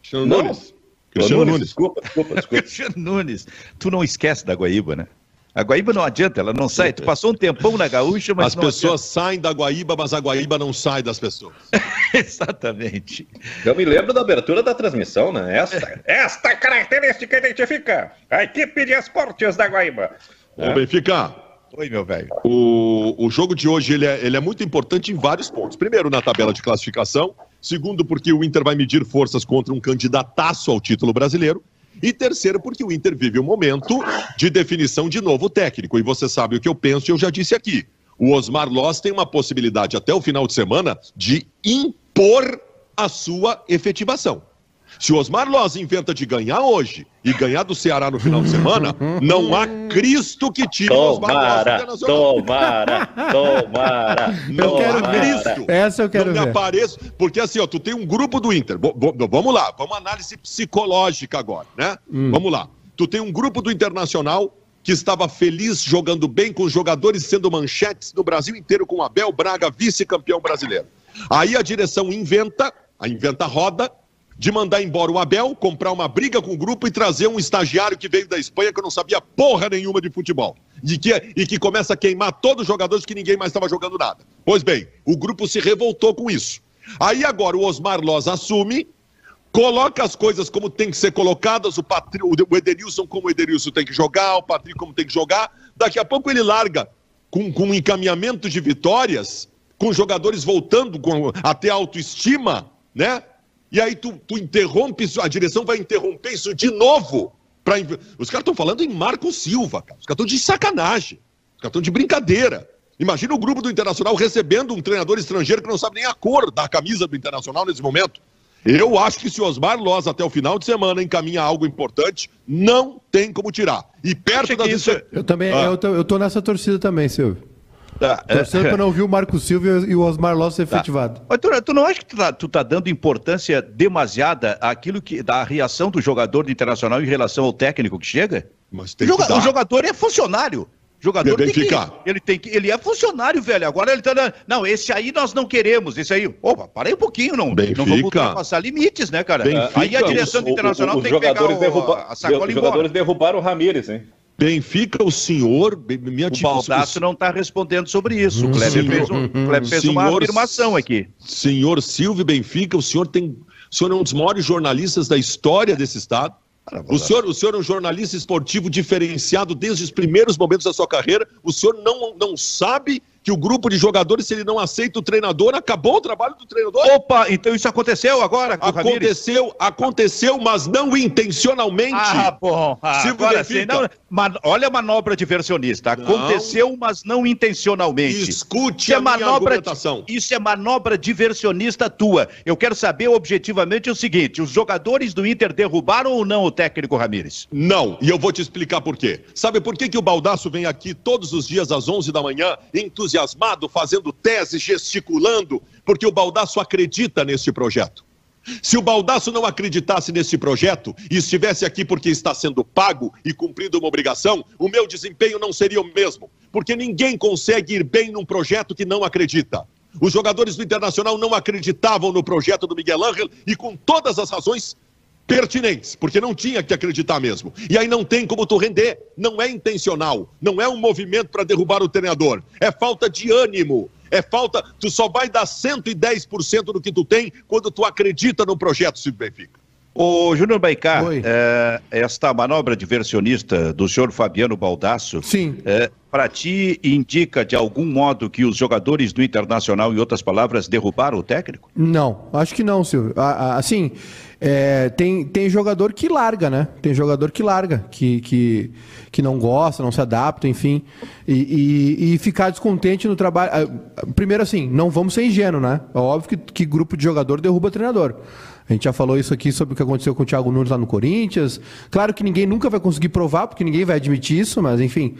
Cristiano Nunes. Cristiano Nunes, desculpa, desculpa, desculpa. Cristiano Nunes. Tu não esquece da Guaíba, né? A Guaíba não adianta, ela não sai. Tu passou um tempão na gaúcha, mas. As pessoas adianta. saem da Guaíba, mas a Guaíba não sai das pessoas. Exatamente. Eu me lembro da abertura da transmissão, né? Esta, esta característica identifica a equipe de esportes da Guaíba. Ô, é. Benfica. Oi, meu velho. O, o jogo de hoje ele é, ele é muito importante em vários pontos. Primeiro, na tabela de classificação. Segundo, porque o Inter vai medir forças contra um candidataço ao título brasileiro. E terceiro, porque o Inter vive um momento de definição de novo técnico. E você sabe o que eu penso, e eu já disse aqui. O Osmar Loss tem uma possibilidade até o final de semana de impor a sua efetivação. Se o Osmar Loz inventa de ganhar hoje e ganhar do Ceará no final de semana, não há Cristo que tire o Tomara, tomara, tomara. Eu quero ver. Cristo. Essa eu quero não ver. me apareço, porque assim, ó, tu tem um grupo do Inter. vamos lá, vamos análise psicológica agora, né? Hum. Vamos lá. Tu tem um grupo do Internacional que estava feliz jogando bem com os jogadores sendo manchetes no Brasil inteiro com Abel Braga, vice-campeão brasileiro. Aí a direção inventa, a inventa roda, de mandar embora o Abel, comprar uma briga com o grupo e trazer um estagiário que veio da Espanha que não sabia porra nenhuma de futebol. E que, e que começa a queimar todos os jogadores que ninguém mais estava jogando nada. Pois bem, o grupo se revoltou com isso. Aí agora o Osmar Loz assume, coloca as coisas como tem que ser colocadas, o, Patri, o Edenilson como o Edenilson tem que jogar, o Patrick como tem que jogar. Daqui a pouco ele larga com, com um encaminhamento de vitórias, com jogadores voltando com, até autoestima, né? E aí tu, tu interrompe, a direção vai interromper isso de novo. Pra... Os caras estão falando em Marco Silva, cara. Os caras estão de sacanagem. Os caras estão de brincadeira. Imagina o grupo do Internacional recebendo um treinador estrangeiro que não sabe nem a cor da camisa do Internacional nesse momento. Eu acho que se Osmar Loz até o final de semana encaminha algo importante, não tem como tirar. E perto das... Isso... Eu também, ah. eu, tô, eu tô nessa torcida também, Silvio. Tá. Torcendo para não ouvir o Marco Silva e o Osmar Loss ser tá. efetivado. Mas tu, tu, não acha que tu tá, tu tá dando importância demasiada àquilo que da reação do jogador do Internacional em relação ao técnico que chega? Mas tem o, joga, que o jogador é funcionário. Jogador tem que, ele tem que ele é funcionário, velho. Agora ele tá não, esse aí nós não queremos, esse aí. Opa, parei um pouquinho, não, Benfica. não vamos ultrapassar limites, né, cara? Benfica, aí a direção os, do Internacional os, tem que pegar o, derruba, a sacola Os jogadores derrubaram o Ramires, hein? Benfica, o senhor. Minha o Baldasso não está respondendo sobre isso. O hum, Kleber fez, um, Kleber fez senhor, uma afirmação aqui. Senhor Silvio Benfica, o senhor tem. O senhor é um dos maiores jornalistas da história desse Estado. O senhor, o senhor é um jornalista esportivo diferenciado desde os primeiros momentos da sua carreira. O senhor não, não sabe que o grupo de jogadores, se ele não aceita o treinador, acabou o trabalho do treinador. Opa, então isso aconteceu agora? aconteceu, aconteceu, mas não intencionalmente. Ah, bom. Ah, agora sim, não, man, olha a manobra diversionista. Aconteceu, não. mas não intencionalmente. Escute isso é a é manobra, argumentação. Isso é manobra diversionista tua. Eu quero saber objetivamente o seguinte: os jogadores do Inter derrubaram ou não o técnico Ramires? Não, e eu vou te explicar por quê. Sabe por que, que o Baldaço vem aqui todos os dias às 11 da manhã, entusiasmado? Entusiasmado, fazendo tese, gesticulando, porque o Baldaço acredita nesse projeto. Se o Baldaço não acreditasse nesse projeto e estivesse aqui porque está sendo pago e cumprindo uma obrigação, o meu desempenho não seria o mesmo, porque ninguém consegue ir bem num projeto que não acredita. Os jogadores do Internacional não acreditavam no projeto do Miguel Ángel e, com todas as razões, pertinentes, porque não tinha que acreditar mesmo. E aí não tem como tu render, não é intencional, não é um movimento para derrubar o treinador, é falta de ânimo, é falta, tu só vai dar 110% do que tu tem quando tu acredita no projeto Silvio Benfica. O Júnior Baicá, é, esta manobra diversionista do senhor Fabiano Baldasso, Sim. É, para ti indica de algum modo que os jogadores do Internacional, em outras palavras, derrubaram o técnico? Não, acho que não, Silvio. Assim, é, tem, tem jogador que larga, né? Tem jogador que larga, que, que, que não gosta, não se adapta, enfim. E, e, e ficar descontente no trabalho. Ah, primeiro, assim, não vamos ser ingênuos, né? É óbvio que, que grupo de jogador derruba treinador. A gente já falou isso aqui sobre o que aconteceu com o Thiago Nunes lá no Corinthians. Claro que ninguém nunca vai conseguir provar, porque ninguém vai admitir isso, mas enfim.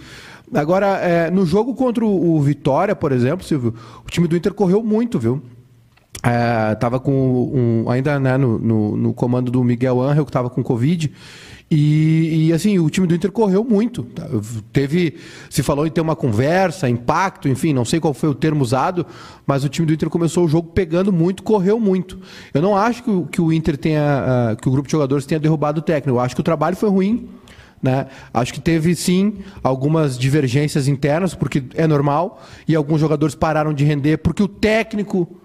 Agora, é, no jogo contra o Vitória, por exemplo, Silvio, o time do Inter correu muito, viu? É, tava com um, ainda né, no, no, no, comando do Miguel Angel, que estava com Covid. E, e, assim, o time do Inter correu muito. Tá? Teve. Se falou em ter uma conversa, impacto, enfim, não sei qual foi o termo usado, mas o time do Inter começou o jogo pegando muito, correu muito. Eu não acho que o, que o Inter tenha. Uh, que o grupo de jogadores tenha derrubado o técnico. Eu acho que o trabalho foi ruim. Né? Acho que teve sim algumas divergências internas, porque é normal, e alguns jogadores pararam de render porque o técnico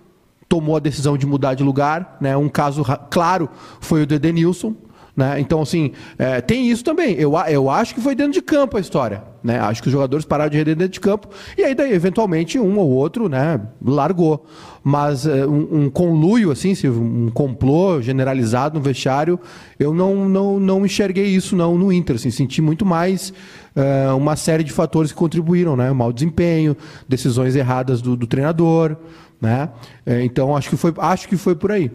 tomou a decisão de mudar de lugar. Né? Um caso claro foi o do Edenilson. Né? Então, assim, é, tem isso também. Eu, eu acho que foi dentro de campo a história. Né? Acho que os jogadores pararam de render dentro de campo e aí, daí, eventualmente, um ou outro né, largou. Mas é, um, um conluio, assim, um complô generalizado no vestiário, eu não, não, não enxerguei isso não no Inter. Assim, senti muito mais é, uma série de fatores que contribuíram. Né? Mau desempenho, decisões erradas do, do treinador. Né? É, então, acho que, foi, acho que foi por aí.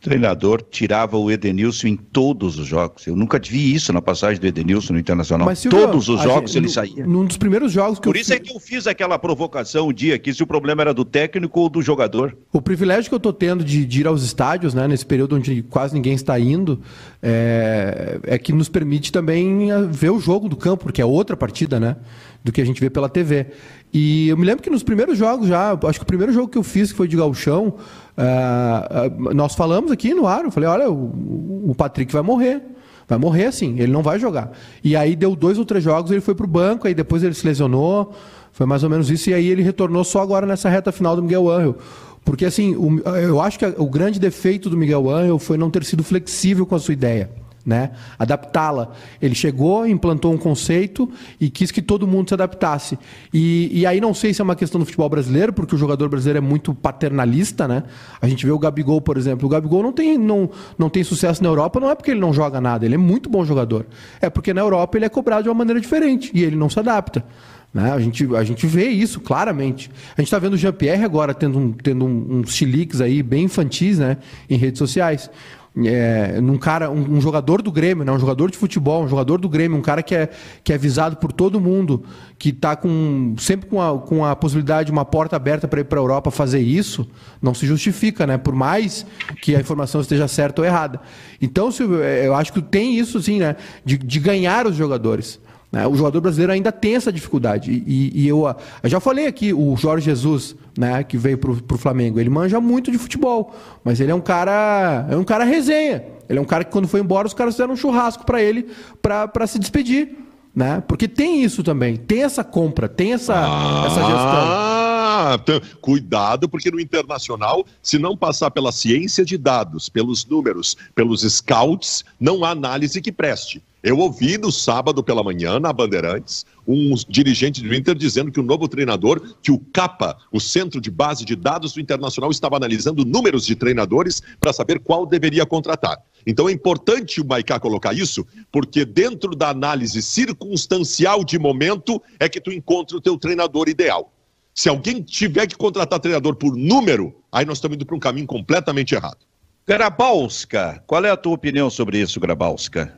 treinador tirava o Edenilson em todos os jogos. Eu nunca vi isso na passagem do Edenilson no Internacional. Mas, Silvio, todos os jogos gente, ele saía. Num dos primeiros jogos que Por isso é que eu fiz aquela provocação um dia aqui, se o problema era do técnico ou do jogador. O privilégio que eu estou tendo de, de, ir aos estádios, né, nesse período onde quase ninguém está indo, é, é que nos permite também eh, ver o jogo do campo, porque é outra partida, né? Do que a gente vê pela TV. E eu me lembro que nos primeiros jogos já, acho que o primeiro jogo que eu fiz, que foi de Galchão, uh, nós falamos aqui no ar, eu falei, olha, o, o Patrick vai morrer. Vai morrer assim, ele não vai jogar. E aí deu dois ou três jogos, ele foi pro banco, aí depois ele se lesionou. Foi mais ou menos isso, e aí ele retornou só agora nessa reta final do Miguel Angel. Porque assim, o, eu acho que o grande defeito do Miguel Angel foi não ter sido flexível com a sua ideia né? Adaptá-la. Ele chegou, implantou um conceito e quis que todo mundo se adaptasse. E, e, aí não sei se é uma questão do futebol brasileiro, porque o jogador brasileiro é muito paternalista, né? A gente vê o Gabigol, por exemplo. O Gabigol não tem, não, não tem sucesso na Europa, não é porque ele não joga nada, ele é muito bom jogador. É porque na Europa ele é cobrado de uma maneira diferente e ele não se adapta. Né? A, gente, a gente vê isso claramente. A gente está vendo o Jean-Pierre agora tendo, um, tendo um, uns chiliques aí bem infantis né? em redes sociais é, num cara, um, um, jogador do Grêmio, né? um jogador de futebol, um jogador do Grêmio, um cara que é, que é visado por todo mundo, que está com, sempre com a, com a possibilidade, uma porta aberta para ir para a Europa fazer isso, não se justifica, né? Por mais que a informação esteja certa ou errada. Então, é, eu acho que tem isso, assim, né? De, de ganhar os jogadores. Né? O jogador brasileiro ainda tem essa dificuldade. E, e eu, eu, já falei aqui, o Jorge Jesus, né, que veio para o Flamengo, ele manja muito de futebol, mas ele é um cara, é um cara resenha. Ele é um cara que quando foi embora os caras fizeram um churrasco para ele para se despedir, né? Porque tem isso também, tem essa compra, tem essa, ah, essa gestão. Cuidado, porque no internacional, se não passar pela ciência de dados, pelos números, pelos scouts, não há análise que preste. Eu ouvi no sábado pela manhã, na Bandeirantes, um dirigente do Inter dizendo que o novo treinador, que o CAPA, o Centro de Base de Dados do Internacional, estava analisando números de treinadores para saber qual deveria contratar. Então é importante o Maicá colocar isso, porque dentro da análise circunstancial de momento é que tu encontra o teu treinador ideal. Se alguém tiver que contratar treinador por número, aí nós estamos indo para um caminho completamente errado. Grabalska, qual é a tua opinião sobre isso, Grabalska?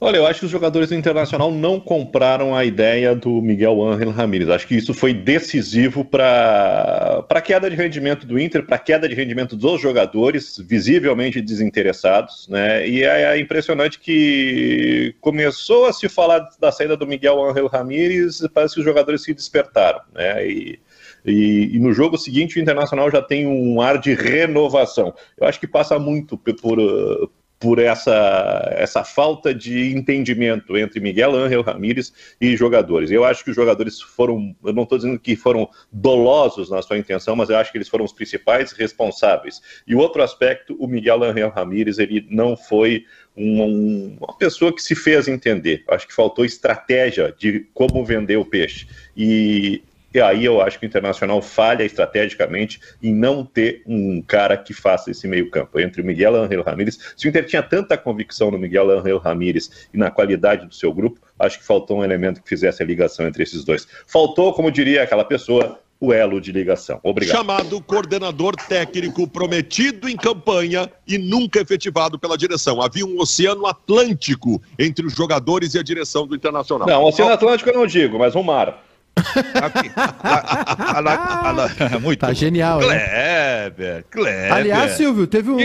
Olha, eu acho que os jogadores do Internacional não compraram a ideia do Miguel Ángel Ramírez. Acho que isso foi decisivo para a queda de rendimento do Inter, para a queda de rendimento dos jogadores, visivelmente desinteressados. Né? E é, é impressionante que começou a se falar da saída do Miguel Ángel Ramírez, parece que os jogadores se despertaram. Né? E, e, e, no jogo seguinte o Internacional já tem um ar de renovação. Eu acho que passa muito por, por essa, essa falta de entendimento entre Miguel Ángel Ramírez e jogadores. Eu acho que os jogadores foram, eu não estou dizendo que foram dolosos na sua intenção, mas eu acho que eles foram os principais responsáveis. E outro aspecto, o Miguel Ángel Ramírez, ele não foi um, uma pessoa que se fez entender. Acho que faltou estratégia de como vender o peixe. E e aí eu acho que o Internacional falha estrategicamente em não ter um cara que faça esse meio-campo. Entre o Miguel Angel Ramírez, se o Inter tinha tanta convicção no Miguel Angel Ramírez e na qualidade do seu grupo, acho que faltou um elemento que fizesse a ligação entre esses dois. Faltou, como diria aquela pessoa, o elo de ligação. Obrigado. Chamado coordenador técnico prometido em campanha e nunca efetivado pela direção. Havia um oceano Atlântico entre os jogadores e a direção do Internacional. Não, oceano Atlântico eu não digo, mas um mar. Muito tá genial, Kleber, Kleber. Aliás, Silvio, teve um. O que,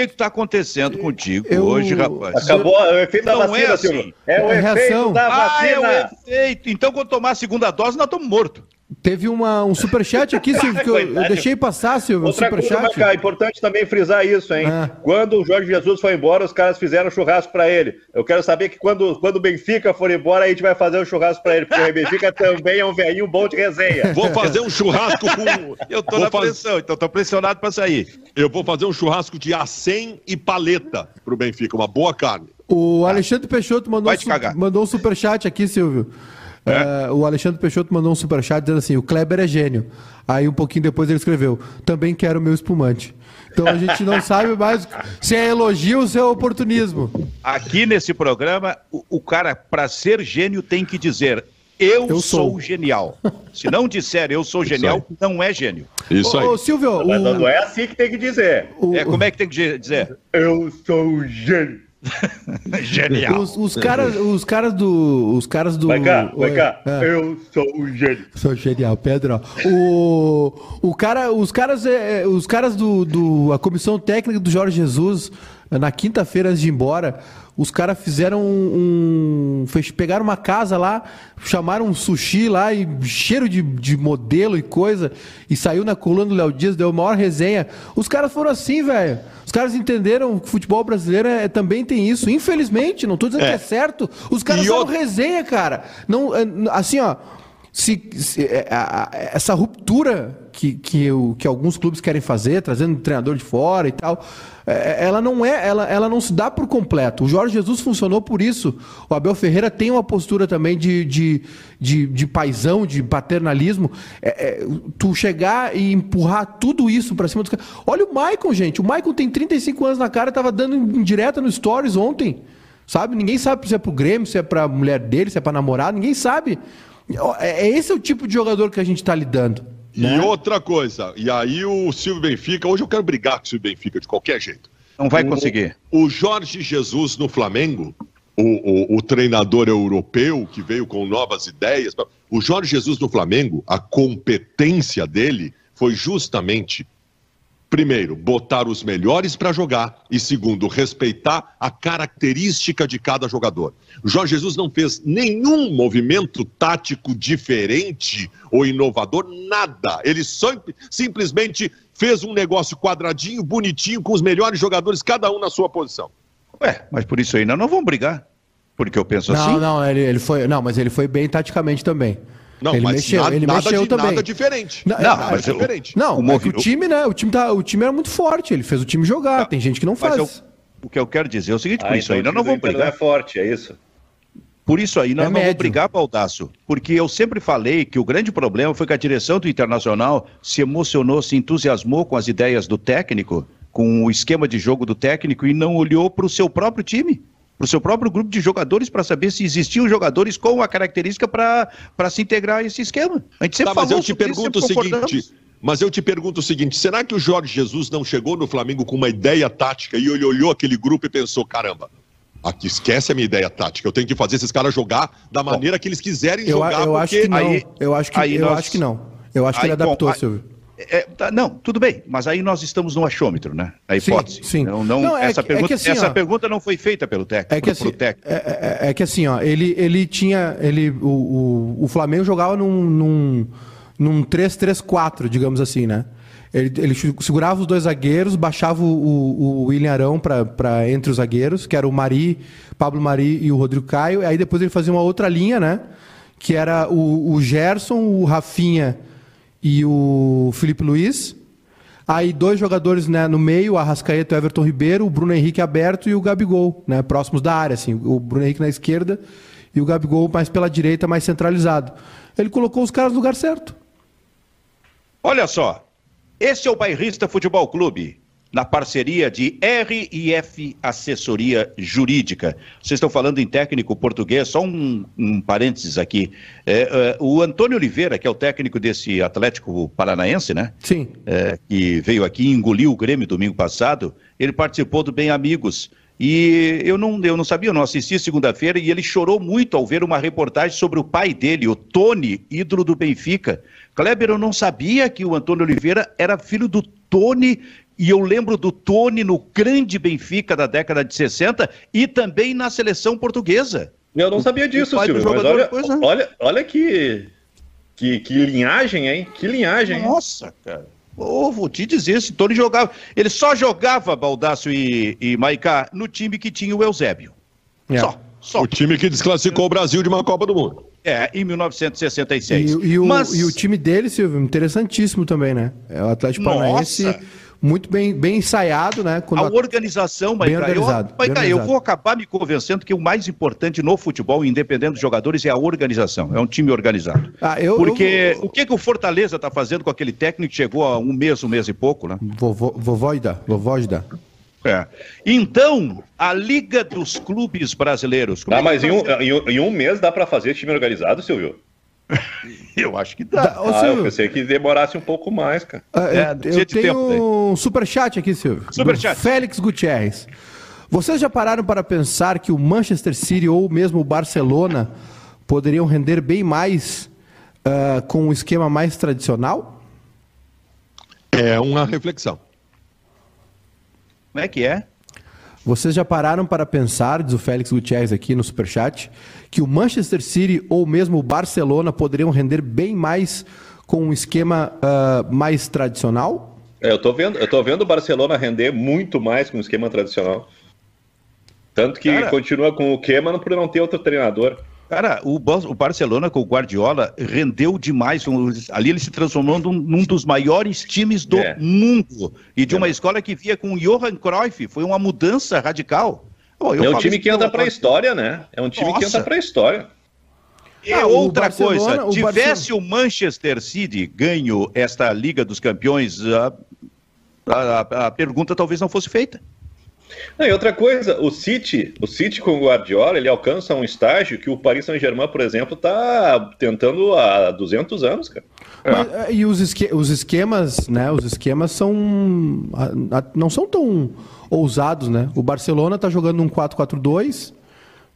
está tá acontecendo contigo eu... hoje, rapaz? Acabou o efeito da vacina, é assim. Silvio. É o é efeito reação. da vacina. Ah, é o efeito. Então, quando tomar a segunda dose, nós estamos mortos. Teve uma, um superchat aqui, Silvio, que eu, eu deixei passar, Silvio. Outra um superchat. Coisa, é importante também frisar isso, hein? Ah. Quando o Jorge Jesus foi embora, os caras fizeram churrasco para ele. Eu quero saber que quando, quando o Benfica for embora, a gente vai fazer um churrasco para ele, porque o Benfica também é um velhinho bom de resenha. Vou fazer um churrasco com. Eu tô vou na pressão, então tô pressionado para sair. Eu vou fazer um churrasco de acém e paleta pro Benfica, uma boa carne. O Alexandre Peixoto mandou, mandou um superchat aqui, Silvio. É? Uh, o Alexandre Peixoto mandou um superchat dizendo assim: o Kleber é gênio. Aí um pouquinho depois ele escreveu: também quero meu espumante. Então a gente não sabe mais se é elogio ou se é oportunismo. Aqui nesse programa, o, o cara, para ser gênio, tem que dizer: Eu, eu sou. sou. genial. Se não disser eu sou genial, não é gênio. Isso aí. Ô, Silvio, o... não é assim que tem que dizer. O... É, como é que tem que dizer? Eu sou gênio. Genial. Os, os, caras, os caras do. Os caras do. Vai cá, vai cá. É. Eu sou o gênio. Sou genial, Pedro. O, o cara, os caras, é, os caras do, do. A comissão técnica do Jorge Jesus, na quinta-feira antes de ir embora, os caras fizeram um, um, Pegaram uma casa lá, chamaram um sushi lá, e cheiro de, de modelo e coisa, e saiu na coluna do Léo Dias, deu a maior resenha. Os caras foram assim, velho. Os caras entenderam que o futebol brasileiro é, também tem isso. Infelizmente, não estou dizendo é. que é certo. Os caras são resenha, cara. Não, é, assim, ó. Se, se é, essa ruptura que, que, que alguns clubes querem fazer, trazendo um treinador de fora e tal, é, ela não é, ela, ela não se dá por completo. O Jorge Jesus funcionou por isso. O Abel Ferreira tem uma postura também de, de, de, de paisão, de paternalismo. É, é, tu chegar e empurrar tudo isso para cima dos caras. Olha o Maicon, gente. O Maicon tem 35 anos na cara, estava dando indireta no Stories ontem. Sabe? Ninguém sabe se é pro Grêmio, se é pra mulher dele, se é pra namorada, ninguém sabe. É, é esse é o tipo de jogador que a gente está lidando. Né? E outra coisa, e aí o Silvio Benfica, hoje eu quero brigar com o Silvio Benfica de qualquer jeito. Não vai conseguir. O, o Jorge Jesus no Flamengo, o, o, o, treinador europeu que veio com novas ideias, o Jorge Jesus no Flamengo, a competência dele foi justamente Primeiro, botar os melhores para jogar. E segundo, respeitar a característica de cada jogador. Jorge Jesus não fez nenhum movimento tático diferente ou inovador, nada. Ele só, simplesmente fez um negócio quadradinho, bonitinho, com os melhores jogadores, cada um na sua posição. Ué, mas por isso aí nós não vamos brigar. Porque eu penso não, assim. Não, não, ele, ele foi. Não, mas ele foi bem taticamente também. Não, ele mas mexeu, nada, ele mexeu de, também. nada diferente. Não, não mas é diferente. Não, o, é o time, né? O time, tá, o time era muito forte, ele fez o time jogar. Tem gente que não faz. Eu, o que eu quero dizer é o seguinte, ah, por isso então aí nós não vamos brigar. é forte, é isso? Por isso aí nós é não vamos brigar, Baldaço, porque eu sempre falei que o grande problema foi que a direção do Internacional se emocionou, se entusiasmou com as ideias do técnico, com o esquema de jogo do técnico e não olhou para o seu próprio time para o seu próprio grupo de jogadores para saber se existiam jogadores com a característica para se integrar a esse esquema. A gente sempre tá, mas eu te pergunto o seguinte, mas eu te pergunto o seguinte, será que o Jorge Jesus não chegou no Flamengo com uma ideia tática e ele olhou aquele grupo e pensou, caramba, aqui esquece a minha ideia tática, eu tenho que fazer esses caras jogar da maneira bom, que eles quiserem eu, jogar, eu acho que não. Aí, eu acho que, aí eu nós... acho que não. Eu acho que aí, ele adaptou, bom, Silvio. É, tá, não, tudo bem, mas aí nós estamos no achômetro, né? A hipótese. Sim, sim. Não, não, não é essa, que, pergunta, é assim, essa ó, pergunta não foi feita pelo técnico. É que, assim, técnico. É, é, é, que assim, ó, ele, ele tinha. Ele, o, o, o Flamengo jogava num, num, num 3-3-4, digamos assim, né? Ele, ele, segurava os dois zagueiros, baixava o, o, o William Arão para entre os zagueiros, que era o Mari, Pablo Mari e o Rodrigo Caio. Aí depois ele fazia uma outra linha, né? Que era o, o Gerson, o Rafinha e o Felipe Luiz. Aí dois jogadores né, no meio, Arrascaeta e Everton Ribeiro, o Bruno Henrique aberto e o Gabigol, né, próximos da área, assim, o Bruno Henrique na esquerda e o Gabigol mais pela direita, mais centralizado. Ele colocou os caras no lugar certo. Olha só, esse é o Bairrista Futebol Clube na parceria de RIF Assessoria Jurídica. Vocês estão falando em técnico português, só um, um parênteses aqui. É, é, o Antônio Oliveira, que é o técnico desse Atlético Paranaense, né? Sim. É, que veio aqui e engoliu o Grêmio domingo passado, ele participou do Bem Amigos. E eu não, eu não sabia, eu não assisti segunda-feira, e ele chorou muito ao ver uma reportagem sobre o pai dele, o Tony, ídolo do Benfica. Kleber, eu não sabia que o Antônio Oliveira era filho do Tony e eu lembro do Tony no grande Benfica da década de 60 e também na seleção portuguesa. Eu não sabia disso, Silvio. Olha, olha, olha que, que, que linhagem, hein? Que linhagem. Nossa, cara. Oh, vou te dizer, esse Tony jogava. Ele só jogava Baldaço e, e Maicá no time que tinha o Eusébio. É. Só, só. O time que desclassificou o Brasil de uma Copa do Mundo. É, em 1966. E, e, o, Mas... e o time dele, Silvio, interessantíssimo também, né? É o Atlético Paranaense muito bem, bem ensaiado, né? Quando a organização, Maica, eu, Maica, eu vou acabar me convencendo que o mais importante no futebol, independente dos jogadores, é a organização. É um time organizado. Ah, eu, Porque eu... o que, que o Fortaleza está fazendo com aquele técnico que chegou há um mês, um mês e pouco, né? Vovó, vovóida, vovóida. É. Então, a Liga dos Clubes Brasileiros. Ah, mas em um, em, em um mês dá para fazer time organizado, Silvio? Eu acho que dá. dá ah, eu pensei que demorasse um pouco mais, cara. Ah, é, eu, eu tenho tempo, um superchat aqui, Silvio. Superchat. Félix Gutierrez. Vocês já pararam para pensar que o Manchester City ou mesmo o Barcelona poderiam render bem mais uh, com um esquema mais tradicional? É uma reflexão. Como é que é? Vocês já pararam para pensar, diz o Félix Gutierrez aqui no Superchat, que o Manchester City ou mesmo o Barcelona poderiam render bem mais com um esquema uh, mais tradicional? É, eu estou vendo, eu tô vendo o Barcelona render muito mais com um esquema tradicional. Tanto que Cara, continua com o Keman por não ter outro treinador. Cara, o, o Barcelona com o Guardiola rendeu demais. Ali ele se transformou num, num dos maiores times do é. mundo. E de é. uma escola que via com o Johan Cruyff. Foi uma mudança radical. Pô, é um time que entra para a história, né? É um time Nossa. que entra para a história. E ah, outra coisa, o tivesse o Manchester City ganho esta Liga dos Campeões, a, a, a pergunta talvez não fosse feita. Não, e outra coisa, o City, o City com o Guardiola, ele alcança um estágio que o Paris Saint-Germain, por exemplo, está tentando há 200 anos, cara. Mas, é. E os, esque os esquemas, né? Os esquemas são não são tão ousados, né? O Barcelona está jogando um 4-4-2,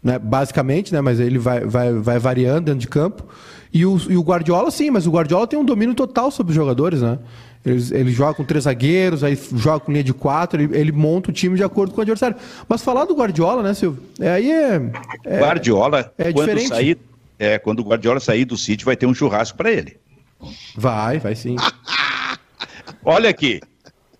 né? Basicamente, né? Mas ele vai, vai, vai variando dentro de campo. E o, e o Guardiola, sim, mas o Guardiola tem um domínio total sobre os jogadores, né? Ele, ele joga com três zagueiros, aí joga com linha de quatro, ele, ele, monta o time de acordo com o adversário. Mas falar do Guardiola, né, Silvio? É, aí é. é Guardiola, é quando diferente. sair. É, quando o Guardiola sair do City, vai ter um churrasco para ele. Vai, vai sim. Olha aqui.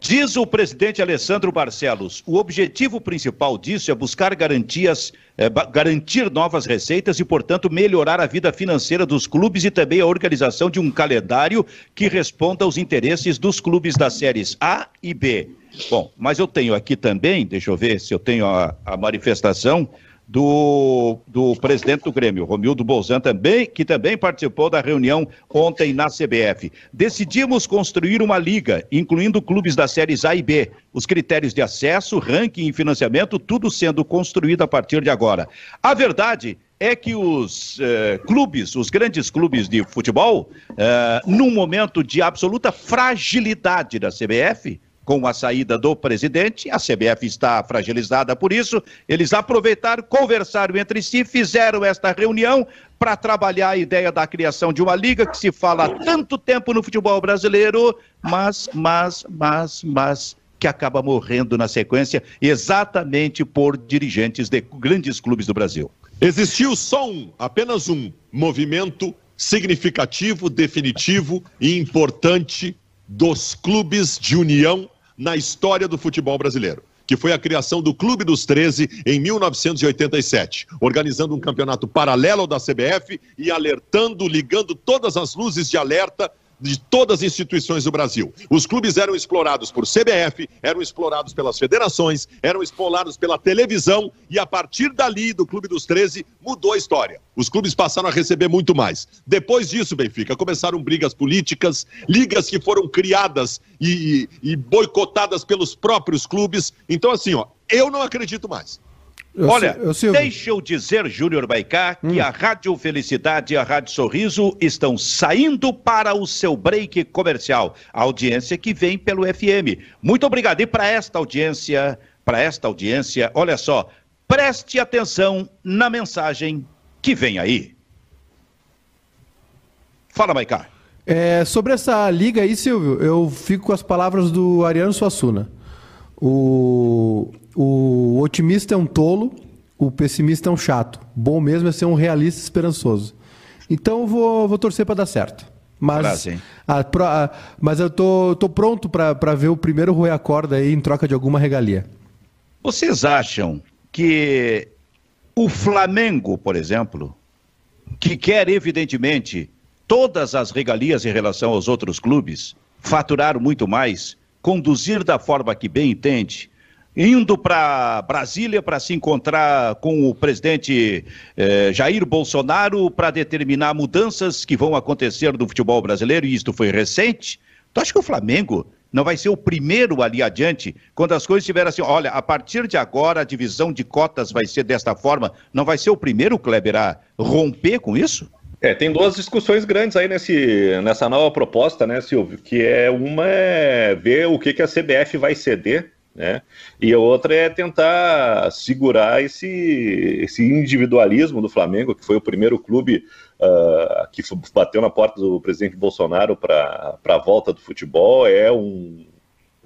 Diz o presidente Alessandro Barcelos: o objetivo principal disso é buscar garantias, é, garantir novas receitas e, portanto, melhorar a vida financeira dos clubes e também a organização de um calendário que responda aos interesses dos clubes das séries A e B. Bom, mas eu tenho aqui também, deixa eu ver se eu tenho a, a manifestação do, do presidente do Grêmio, Romildo Bolzan também, que também participou da reunião ontem na CBF. Decidimos construir uma liga, incluindo clubes das séries A e B. Os critérios de acesso, ranking e financiamento, tudo sendo construído a partir de agora. A verdade é que os eh, clubes, os grandes clubes de futebol, eh, num momento de absoluta fragilidade da CBF, com a saída do presidente, a CBF está fragilizada por isso. Eles aproveitaram, conversaram entre si, fizeram esta reunião para trabalhar a ideia da criação de uma liga que se fala há tanto tempo no futebol brasileiro, mas, mas, mas, mas que acaba morrendo na sequência exatamente por dirigentes de grandes clubes do Brasil. Existiu só um, apenas um movimento significativo, definitivo e importante dos clubes de união na história do futebol brasileiro que foi a criação do Clube dos 13 em 1987, organizando um campeonato paralelo da CBF e alertando, ligando todas as luzes de alerta de todas as instituições do Brasil. Os clubes eram explorados por CBF, eram explorados pelas federações, eram explorados pela televisão e a partir dali, do Clube dos 13, mudou a história. Os clubes passaram a receber muito mais. Depois disso, Benfica, começaram brigas políticas, ligas que foram criadas e, e boicotadas pelos próprios clubes. Então, assim, ó, eu não acredito mais. Eu Olha, eu deixa eu dizer, Júnior Baicá, hum. que a Rádio Felicidade e a Rádio Sorriso estão saindo para o seu break comercial. A audiência que vem pelo FM. Muito obrigado. E para esta audiência, para esta audiência, olha só, preste atenção na mensagem que vem aí. Fala, Baicá. É, sobre essa liga aí, Silvio, eu fico com as palavras do Ariano Suassuna. O, o otimista é um tolo, o pessimista é um chato. Bom mesmo é ser um realista esperançoso. Então eu vou, vou torcer para dar certo. Mas, a, a, mas eu tô, tô pronto para ver o primeiro Rui Acorda aí em troca de alguma regalia. Vocês acham que o Flamengo, por exemplo, que quer evidentemente todas as regalias em relação aos outros clubes, faturar muito mais, conduzir da forma que bem entende, indo para Brasília para se encontrar com o presidente eh, Jair Bolsonaro para determinar mudanças que vão acontecer no futebol brasileiro, e isto foi recente. Tu acha que o Flamengo não vai ser o primeiro ali adiante, quando as coisas estiverem assim, olha, a partir de agora a divisão de cotas vai ser desta forma, não vai ser o primeiro, Kleber, a romper com isso? É, tem duas discussões grandes aí nesse, nessa nova proposta, né, Silvio? Que é uma é ver o que, que a CBF vai ceder, né? E a outra é tentar segurar esse, esse individualismo do Flamengo, que foi o primeiro clube uh, que bateu na porta do presidente Bolsonaro para a volta do futebol. É um,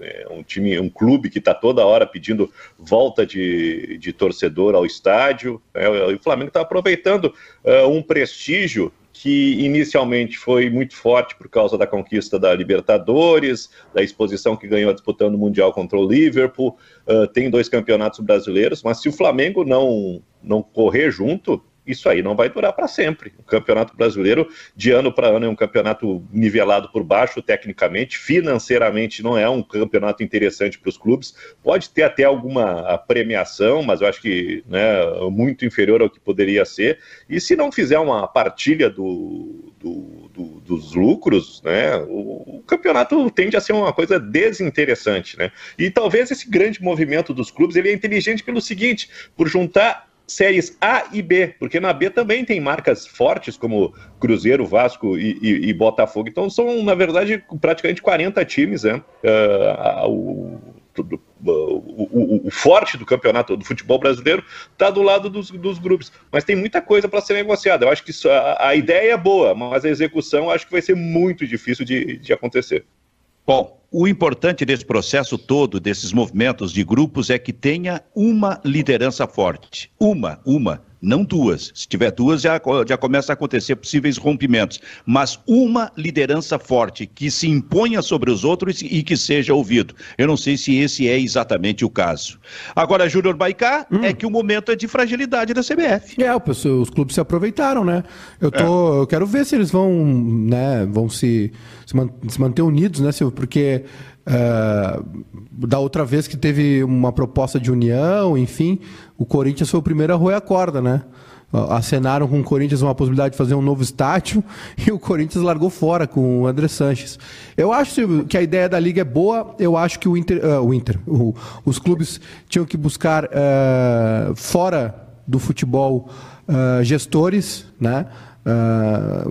é um time, um clube que está toda hora pedindo volta de, de torcedor ao estádio. Né? O Flamengo está aproveitando uh, um prestígio que inicialmente foi muito forte por causa da conquista da Libertadores, da exposição que ganhou disputando o Mundial contra o Liverpool, uh, tem dois campeonatos brasileiros, mas se o Flamengo não, não correr junto, isso aí não vai durar para sempre. O Campeonato Brasileiro, de ano para ano, é um campeonato nivelado por baixo, tecnicamente, financeiramente não é um campeonato interessante para os clubes. Pode ter até alguma premiação, mas eu acho que né, muito inferior ao que poderia ser. E se não fizer uma partilha do, do, do, dos lucros, né, o, o, campeonato tende a ser uma coisa desinteressante. Né? E talvez esse grande movimento dos clubes ele é inteligente pelo seguinte: por juntar séries A e B, porque na B também tem marcas fortes como Cruzeiro, Vasco e, e, e Botafogo. Então são, na verdade, praticamente 40 times, né? Uh, o, o, o, o, forte do campeonato do futebol brasileiro está do lado dos, dos, grupos. Mas tem muita coisa para ser negociada. Eu acho que isso, a, a, ideia é boa, mas a execução acho que vai ser muito difícil de, de acontecer. Bom, o importante desse processo todo, desses movimentos de grupos, é que tenha uma liderança forte. Uma, uma não duas. Se tiver duas, já, já começa a acontecer possíveis rompimentos. Mas uma liderança forte que se imponha sobre os outros e que seja ouvido. Eu não sei se esse é exatamente o caso. Agora, Júnior Baicá, hum. é que o momento é de fragilidade da CBF. É, os clubes se aproveitaram, né? Eu, tô, é. eu quero ver se eles vão, né, vão se, se, man, se manter unidos, né, Silvio? Porque Uh, da outra vez que teve uma proposta de união, enfim, o Corinthians foi o primeiro a roer a corda, né? Acenaram com o Corinthians uma possibilidade de fazer um novo estádio e o Corinthians largou fora com o André Sanches. Eu acho que a ideia da liga é boa, eu acho que o Inter, uh, o Inter o, os clubes tinham que buscar uh, fora do futebol gestores, né?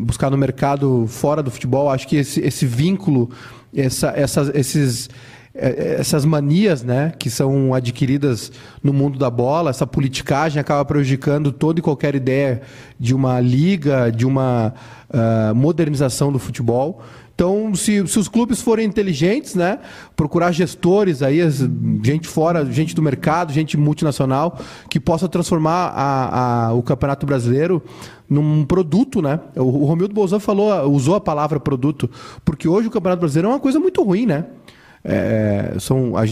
buscar no mercado fora do futebol. Acho que esse, esse vínculo essa, essas, esses, essas manias né, que são adquiridas no mundo da bola, essa politicagem acaba prejudicando toda e qualquer ideia de uma liga, de uma uh, modernização do futebol. Então, se, se, os clubes forem inteligentes, né, procurar gestores aí, gente fora, gente do mercado, gente multinacional, que possa transformar a, a, o Campeonato Brasileiro num produto, né? O, o Romildo Bolzan falou, usou a palavra produto, porque hoje o Campeonato Brasileiro é uma coisa muito ruim, né? É, são a,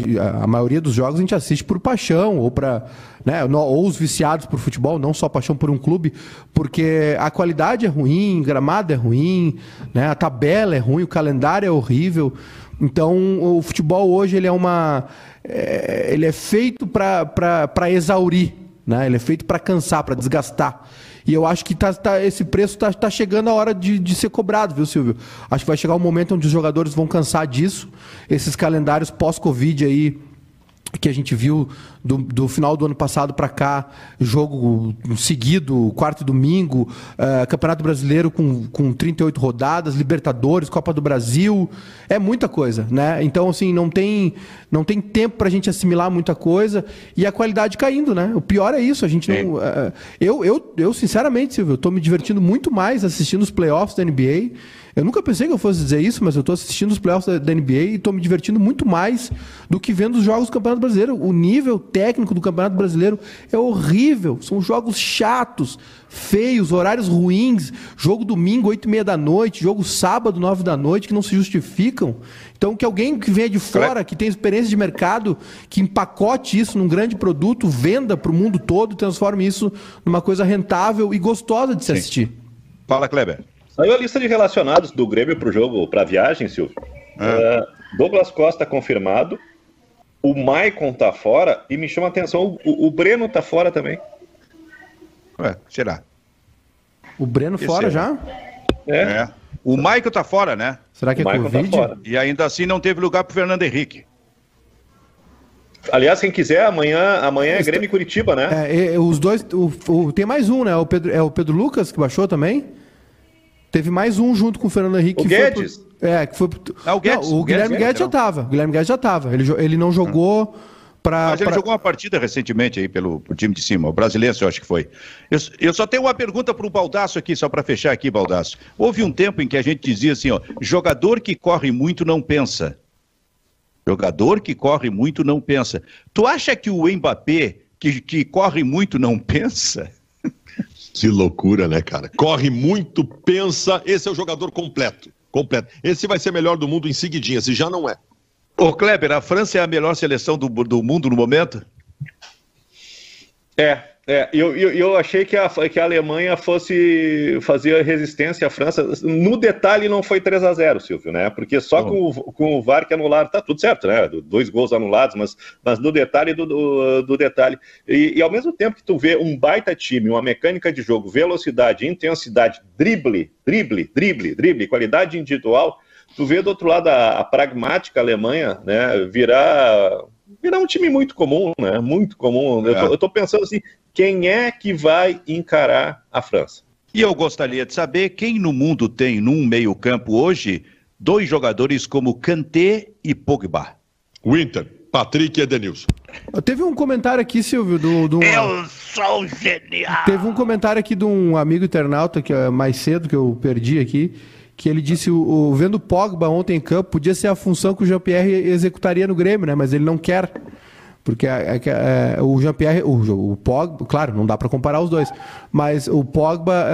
a, maioria dos jogos a gente assiste por paixão ou para né, ou os viciados por futebol não só paixão por um clube porque a qualidade é ruim gramado é ruim né, a tabela é ruim o calendário é horrível. Então o futebol hoje ele é uma é, ele é feito para exaurir né, ele é feito para cansar para desgastar e eu acho que tá, tá esse preço está tá chegando a hora de, de ser cobrado, viu, Silvio? Acho que vai chegar um momento onde os jogadores vão cansar disso. Esses calendários pós-Covid aí que a gente viu do, do final do ano passado para cá, jogo seguido, quarto e domingo, uh, Campeonato Brasileiro com, com 38 rodadas, Libertadores, Copa do Brasil, é muita coisa, né? Então, assim, não tem, não tem tempo para a gente assimilar muita coisa e a qualidade caindo, né? O pior é isso, a gente não... Uh, eu, eu, eu, sinceramente, Silvio, estou me divertindo muito mais assistindo os playoffs da NBA eu nunca pensei que eu fosse dizer isso, mas eu estou assistindo os playoffs da, da NBA e estou me divertindo muito mais do que vendo os jogos do Campeonato Brasileiro. O nível técnico do Campeonato Brasileiro é horrível. São jogos chatos, feios, horários ruins. Jogo domingo, oito e meia da noite. Jogo sábado, nove da noite, que não se justificam. Então, que alguém que venha de fora, que tem experiência de mercado, que empacote isso num grande produto, venda para o mundo todo, transforme isso numa coisa rentável e gostosa de se Sim. assistir. Fala, Kleber. Saiu a lista de relacionados do Grêmio para o jogo, para a viagem, Silvio. É. Uh, Douglas Costa confirmado. O Maicon tá fora e me chama a atenção, o, o Breno tá fora também. Ué, será? O Breno Esse fora é. já? É. é. O Maicon tá fora, né? Será que o é Covid? Tá e ainda assim não teve lugar pro Fernando Henrique. Aliás, quem quiser, amanhã, amanhã é Grêmio e Curitiba, né? É, os dois. O, o, tem mais um, né? O Pedro, é o Pedro Lucas que baixou também? Teve mais um junto com o Fernando Henrique. O Guedes? Pro, é, que foi pro, Ah, o Guedes, não, o o Guedes, Guilherme Guedes já não. tava. O Guilherme Guedes já tava. Ele, ele não jogou pra. Mas ele pra- jogou uma partida recentemente aí pelo, time de cima, o brasileiro, eu acho que foi. Eu, eu só tenho uma pergunta para o Baldaço aqui, só para fechar aqui, Baldaço. Houve um tempo em que a gente dizia assim, ó, jogador que corre muito não pensa. Jogador que corre muito não pensa. Tu acha que o Mbappé, que, que corre muito, não pensa? Que loucura, né, cara? Corre muito, pensa. Esse é o jogador completo. Completo. Esse vai ser melhor do mundo em seguidinha, se já não é. Ô, Kleber, a França é a melhor seleção do, do mundo no momento? É, é. Eu, eu, eu achei que a, que a Alemanha fosse fazer resistência à França. No detalhe, não foi 3 a 0 Silvio, né? Porque só com, o- com o VAR que anularam, tá tudo certo, né? Dois gols anulados, mas, mas no detalhe do, do, do detalhe. E, e ao mesmo tempo que tu vê um baita time, uma mecânica de jogo, velocidade, intensidade, drible, drible, drible, drible, qualidade individual, tu vê do outro lado a, a pragmática Alemanha, né? Virar virar um time muito comum, né? Muito comum. Eu, É. tô, eu tô pensando assim, quem é que vai encarar a França? E eu gostaria de saber quem no mundo tem num meio-campo hoje dois jogadores como Kanté e Pogba. Winter, Patrick e Edenilson. Teve um comentário aqui, Silvio, do. do Eu sou genial! Teve um comentário aqui de um amigo internauta que é mais cedo que eu perdi aqui, que ele disse o, o vendo Pogba ontem em campo podia ser a função que o Jean-Pierre executaria no Grêmio, né? Mas ele não quer. Porque é, que, é, o Jean-Pierre, o, o Pogba, claro, não dá para comparar os dois, mas o Pogba,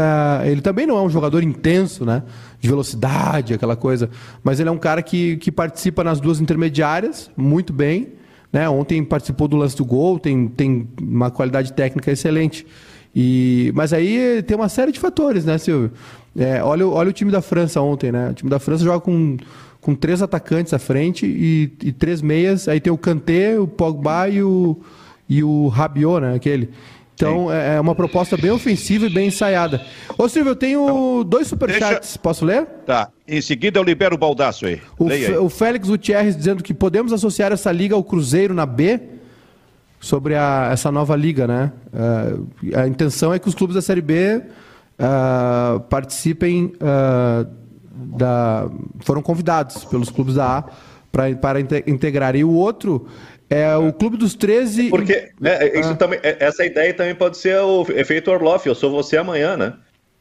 é, ele também não é um jogador intenso, né? De velocidade, aquela coisa, mas ele é um cara que, que participa nas duas intermediárias muito bem, né? Ontem participou do lance do gol, tem, tem uma qualidade técnica excelente. E, mas aí tem uma série de fatores, né, Silvio? É, olha, o- olha o time da França ontem, né? O time da França joga com, com três atacantes à frente e, e três meias. Aí tem o Kanté, o Pogba e o, e o Rabiot, né? Aquele. Então é é uma proposta bem ofensiva e bem ensaiada. Ô Silvio, eu tenho dois superchats. Posso ler? Tá, em seguida eu libero o baldaço aí. O, aí. o Félix Gutierrez dizendo que podemos associar essa liga ao Cruzeiro na B sobre a- essa nova liga, né? Eh, a intenção é que os clubes da Série B ah, participem ah, da. foram convidados pelos clubes da A pra, para inte- integrar. E o outro é o Clube dos 13. Porque né, isso também, é- essa ideia também pode ser o efeito Orloff, eu sou você amanhã, né?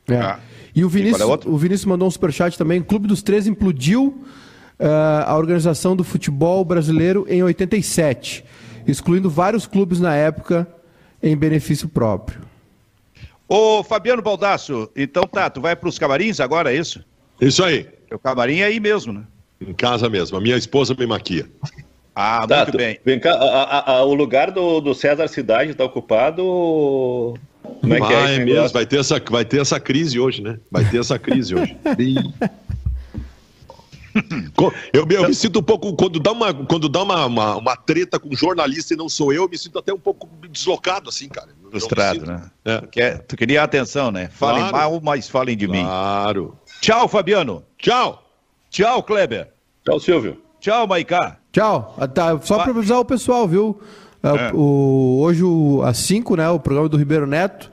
É. Ah. E o Vinícius, qual é o Vinícius mandou um superchat também. O Clube dos 13 implodiu ah, a organização do futebol brasileiro em 87, excluindo vários clubes na época em benefício próprio. Ô, Fabiano Baldasso, então tá, tu vai pros camarins agora, é isso? Isso aí. O camarim é aí mesmo, né? Em casa mesmo. A minha esposa me maquia. Ah, Tá, muito bem. Vem cá, a- a- a- o lugar do, do César Cidade está ocupado. Como é que é ah, é mesmo. Vai ter, essa, vai ter essa crise hoje, né? Vai ter essa crise hoje. Eu, eu me sinto um pouco. Quando dá, uma, quando dá uma, uma, uma treta com jornalista e não sou eu, eu me sinto até um pouco deslocado, assim, cara. Frustrado, né? É. Tu, quer, tu queria atenção, né? Falem Claro. mal, mas falem de mim. Claro. Tchau, Fabiano. Tchau. Tchau, Kleber. Tchau, Silvio. Tchau, Maiká. Tchau. Ah, tá, só para avisar o pessoal, viu? Ah, É. o- hoje, o- às 5, né? O programa do Ribeiro Neto,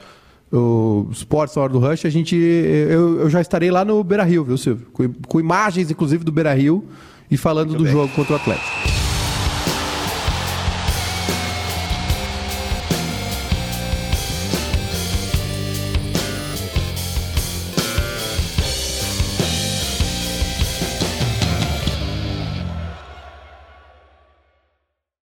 o Sports na Hora do Rush, a gente. Eu, eu já estarei lá no Beira Rio, viu, Silvio? Com, com imagens, inclusive, do Beira Rio e falando do jogo contra o Atlético.